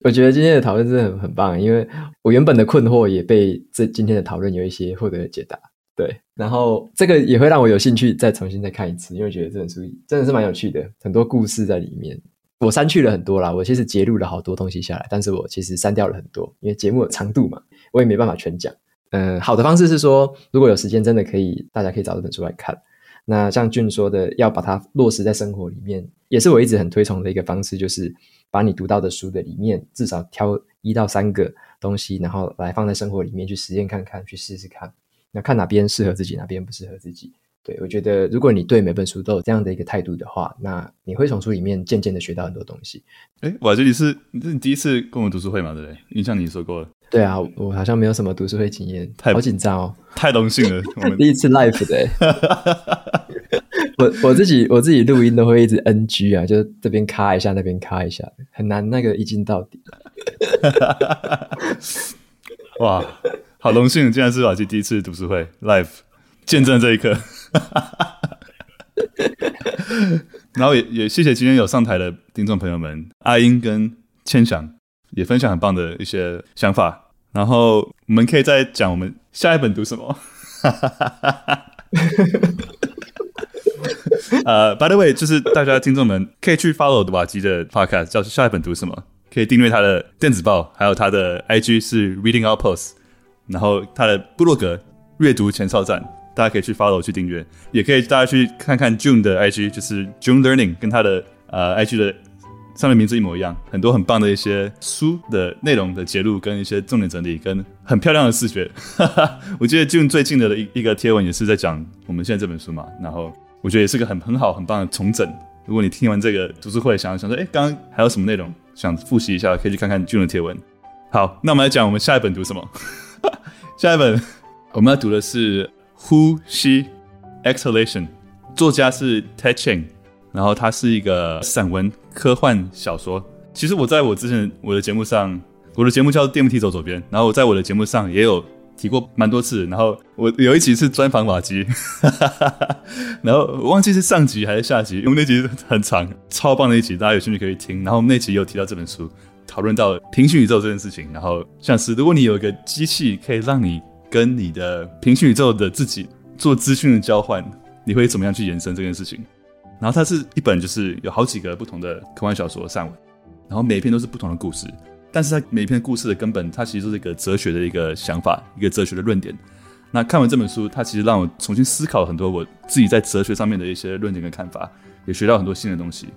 我觉得今天的讨论真的很很棒，因为我原本的困惑也被这今天的讨论有一些获得解答。对，然后这个也会让我有兴趣再重新再看一次，因为我觉得这本书真的是蛮有趣的，很多故事在里面。我删去了很多啦，我其实截录了好多东西下来，但是我其实删掉了很多，因为节目的长度嘛，我也没办法全讲。嗯，好的方式是说，如果有时间，真的可以，大家可以找这本书来看。那像俊说的，要把它落实在生活里面，也是我一直很推崇的一个方式，就是把你读到的书的里面，至少挑一到三个东西，然后来放在生活里面去实验看看，去试试看。那看哪边适合自己，哪边不适合自己。对，我觉得，如果你对每本书都有这样的一个态度的话，那你会从书里面渐渐的学到很多东西。哎，我觉得你是你是你第一次跟我读书会嘛？对不对？印象你说过了。对啊，我好像没有什么读书会经验，太好紧张哦，太荣幸了，<laughs> 我们第一次 live 的。<laughs> <laughs> 我我自己我自己录音都会一直 NG 啊，就这边卡一下，那边卡一下，很难那个一镜到底。<laughs> 哇！好荣幸，竟然是瓦基第一次读书会 live，见证这一刻。<laughs> 然后也也谢谢今天有上台的听众朋友们，阿英跟千祥也分享很棒的一些想法。然后我们可以再讲我们下一本读什么。<laughs> <laughs> 呃、，By the way，就是大家听众们可以去 follow 瓦基的 podcast，叫下一本读什么，可以订阅他的电子报，还有他的 IG 是 Reading Outpost。然后他的部落格阅读前哨站，大家可以去 follow 去订阅，也可以大家去看看 June 的 IG，就是 June Learning，跟他的呃 IG 的上面名字一模一样，很多很棒的一些书的内容的节录，跟一些重点整理，跟很漂亮的视觉。<laughs> 我记得 June 最近的一一个贴文也是在讲我们现在这本书嘛，然后我觉得也是个很很好很棒的重整。如果你听完这个读书会，想想说，哎，刚刚还有什么内容想复习一下，可以去看看 June 的贴文。好，那我们来讲我们下一本读什么。<laughs> 下一本我们要读的是《呼吸 Exhalation》，作家是 t e c h i n g 然后它是一个散文科幻小说。其实我在我之前我的节目上，我的节目叫《电梯走左边》，然后我在我的节目上也有提过蛮多次。然后我有一集是专访瓦基，<laughs> 然后我忘记是上集还是下集，因为那集很长，超棒的一集，大家有兴趣可以听。然后我们那集有提到这本书。讨论到平行宇宙这件事情，然后像是如果你有一个机器可以让你跟你的平行宇宙的自己做资讯的交换，你会怎么样去延伸这件事情？然后它是一本就是有好几个不同的科幻小说散文，然后每一篇都是不同的故事，但是它每一篇故事的根本，它其实是一个哲学的一个想法，一个哲学的论点。那看完这本书，它其实让我重新思考很多我自己在哲学上面的一些论点跟看法，也学到很多新的东西。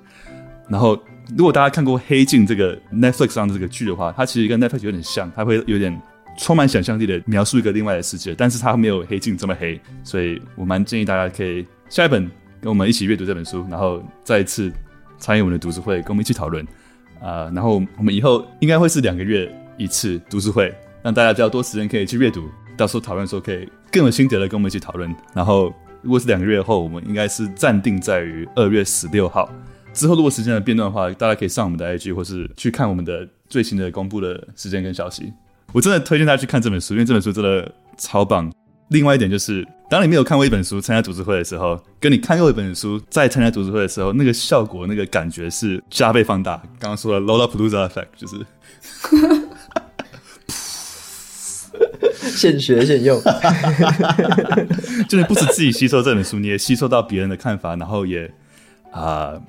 然后，如果大家看过《黑镜》这个 Netflix 上的这个剧的话，它其实跟 Netflix 有点像，它会有点充满想象力的描述一个另外的世界，但是它没有《黑镜》这么黑，所以我蛮建议大家可以下一本跟我们一起阅读这本书，然后再一次参与我们的读书会，跟我们一起讨论啊、然后我们以后应该会是两个月一次读书会，让大家比较多时间可以去阅读，到时候讨论的时候可以更有心得的跟我们一起讨论。然后如果是两个月后，我们应该是暂定在于二月十六号。之后，如果时间的变动的话，大家可以上我们的 IG，或是去看我们的最新的公布的时间跟消息。我真的推荐大家去看这本书，因为这本书真的超棒。另外一点就是，当你没有看过一本书参加读书会的时候，跟你看过一本书再参加读书会的时候，那个效果、那个感觉是加倍放大。刚刚说的 Lollapalooza effect 就是，现学现用，就是不止自己吸收这本书，你也吸收到别人的看法，然后也啊。呃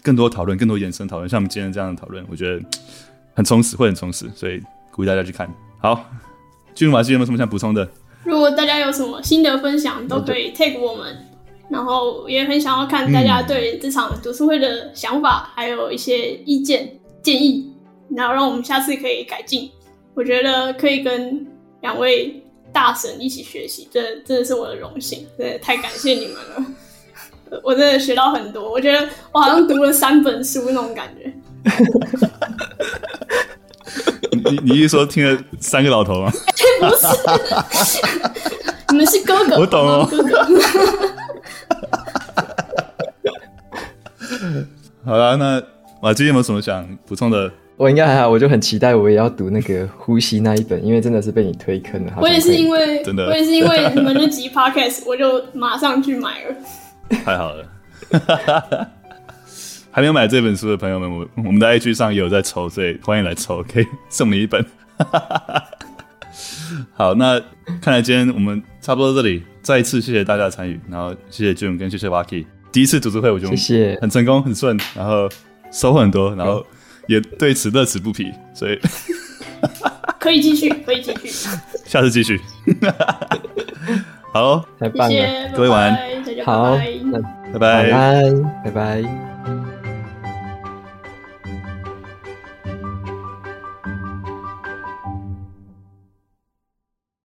更多讨论，更多延伸讨论，像我们今天这样的讨论，我觉得很充实，会很充实，所以鼓励大家去看。好，进入瓦基有没有什么想补充的？如果大家有什么心得分享，都可以 take 我们，然后也很想要看大家对这场读书会的想法，嗯、还有一些意见建议，然后让我们下次可以改进。我觉得可以跟两位大神一起学习，这真的是我的荣幸，真的太感谢你们了。<laughs> 我真的学到很多，我觉得我好像读了三本书那种感觉。你你一说听了三个老头吗？<laughs> 不是，<laughs> 你们是哥哥。我懂哦。哥哥。<laughs> 好了，那马基有没有什么想补充的？我应该还好，我就很期待我也要读那个呼吸那一本，因为真的是被你推坑了。我也是因为真的，我也是因为你们那集 podcast，我就马上去买了。太好了，还没有买这本书的朋友们，我我们的 IG 上也有在抽，所以欢迎来抽，可以送你一本。<laughs> 好，那看来今天我们差不多到这里，再一次谢谢大家的参与，然后谢谢 June 跟谢谢 Waki，第一次读书会我觉得谢谢。很成功很顺，然后收获很多，然后也对此乐此不疲，所以 <laughs> 可以继续，可以继续，<laughs> 下次继续，好，太棒了，谢谢各位晚安，拜拜好，拜拜，拜拜。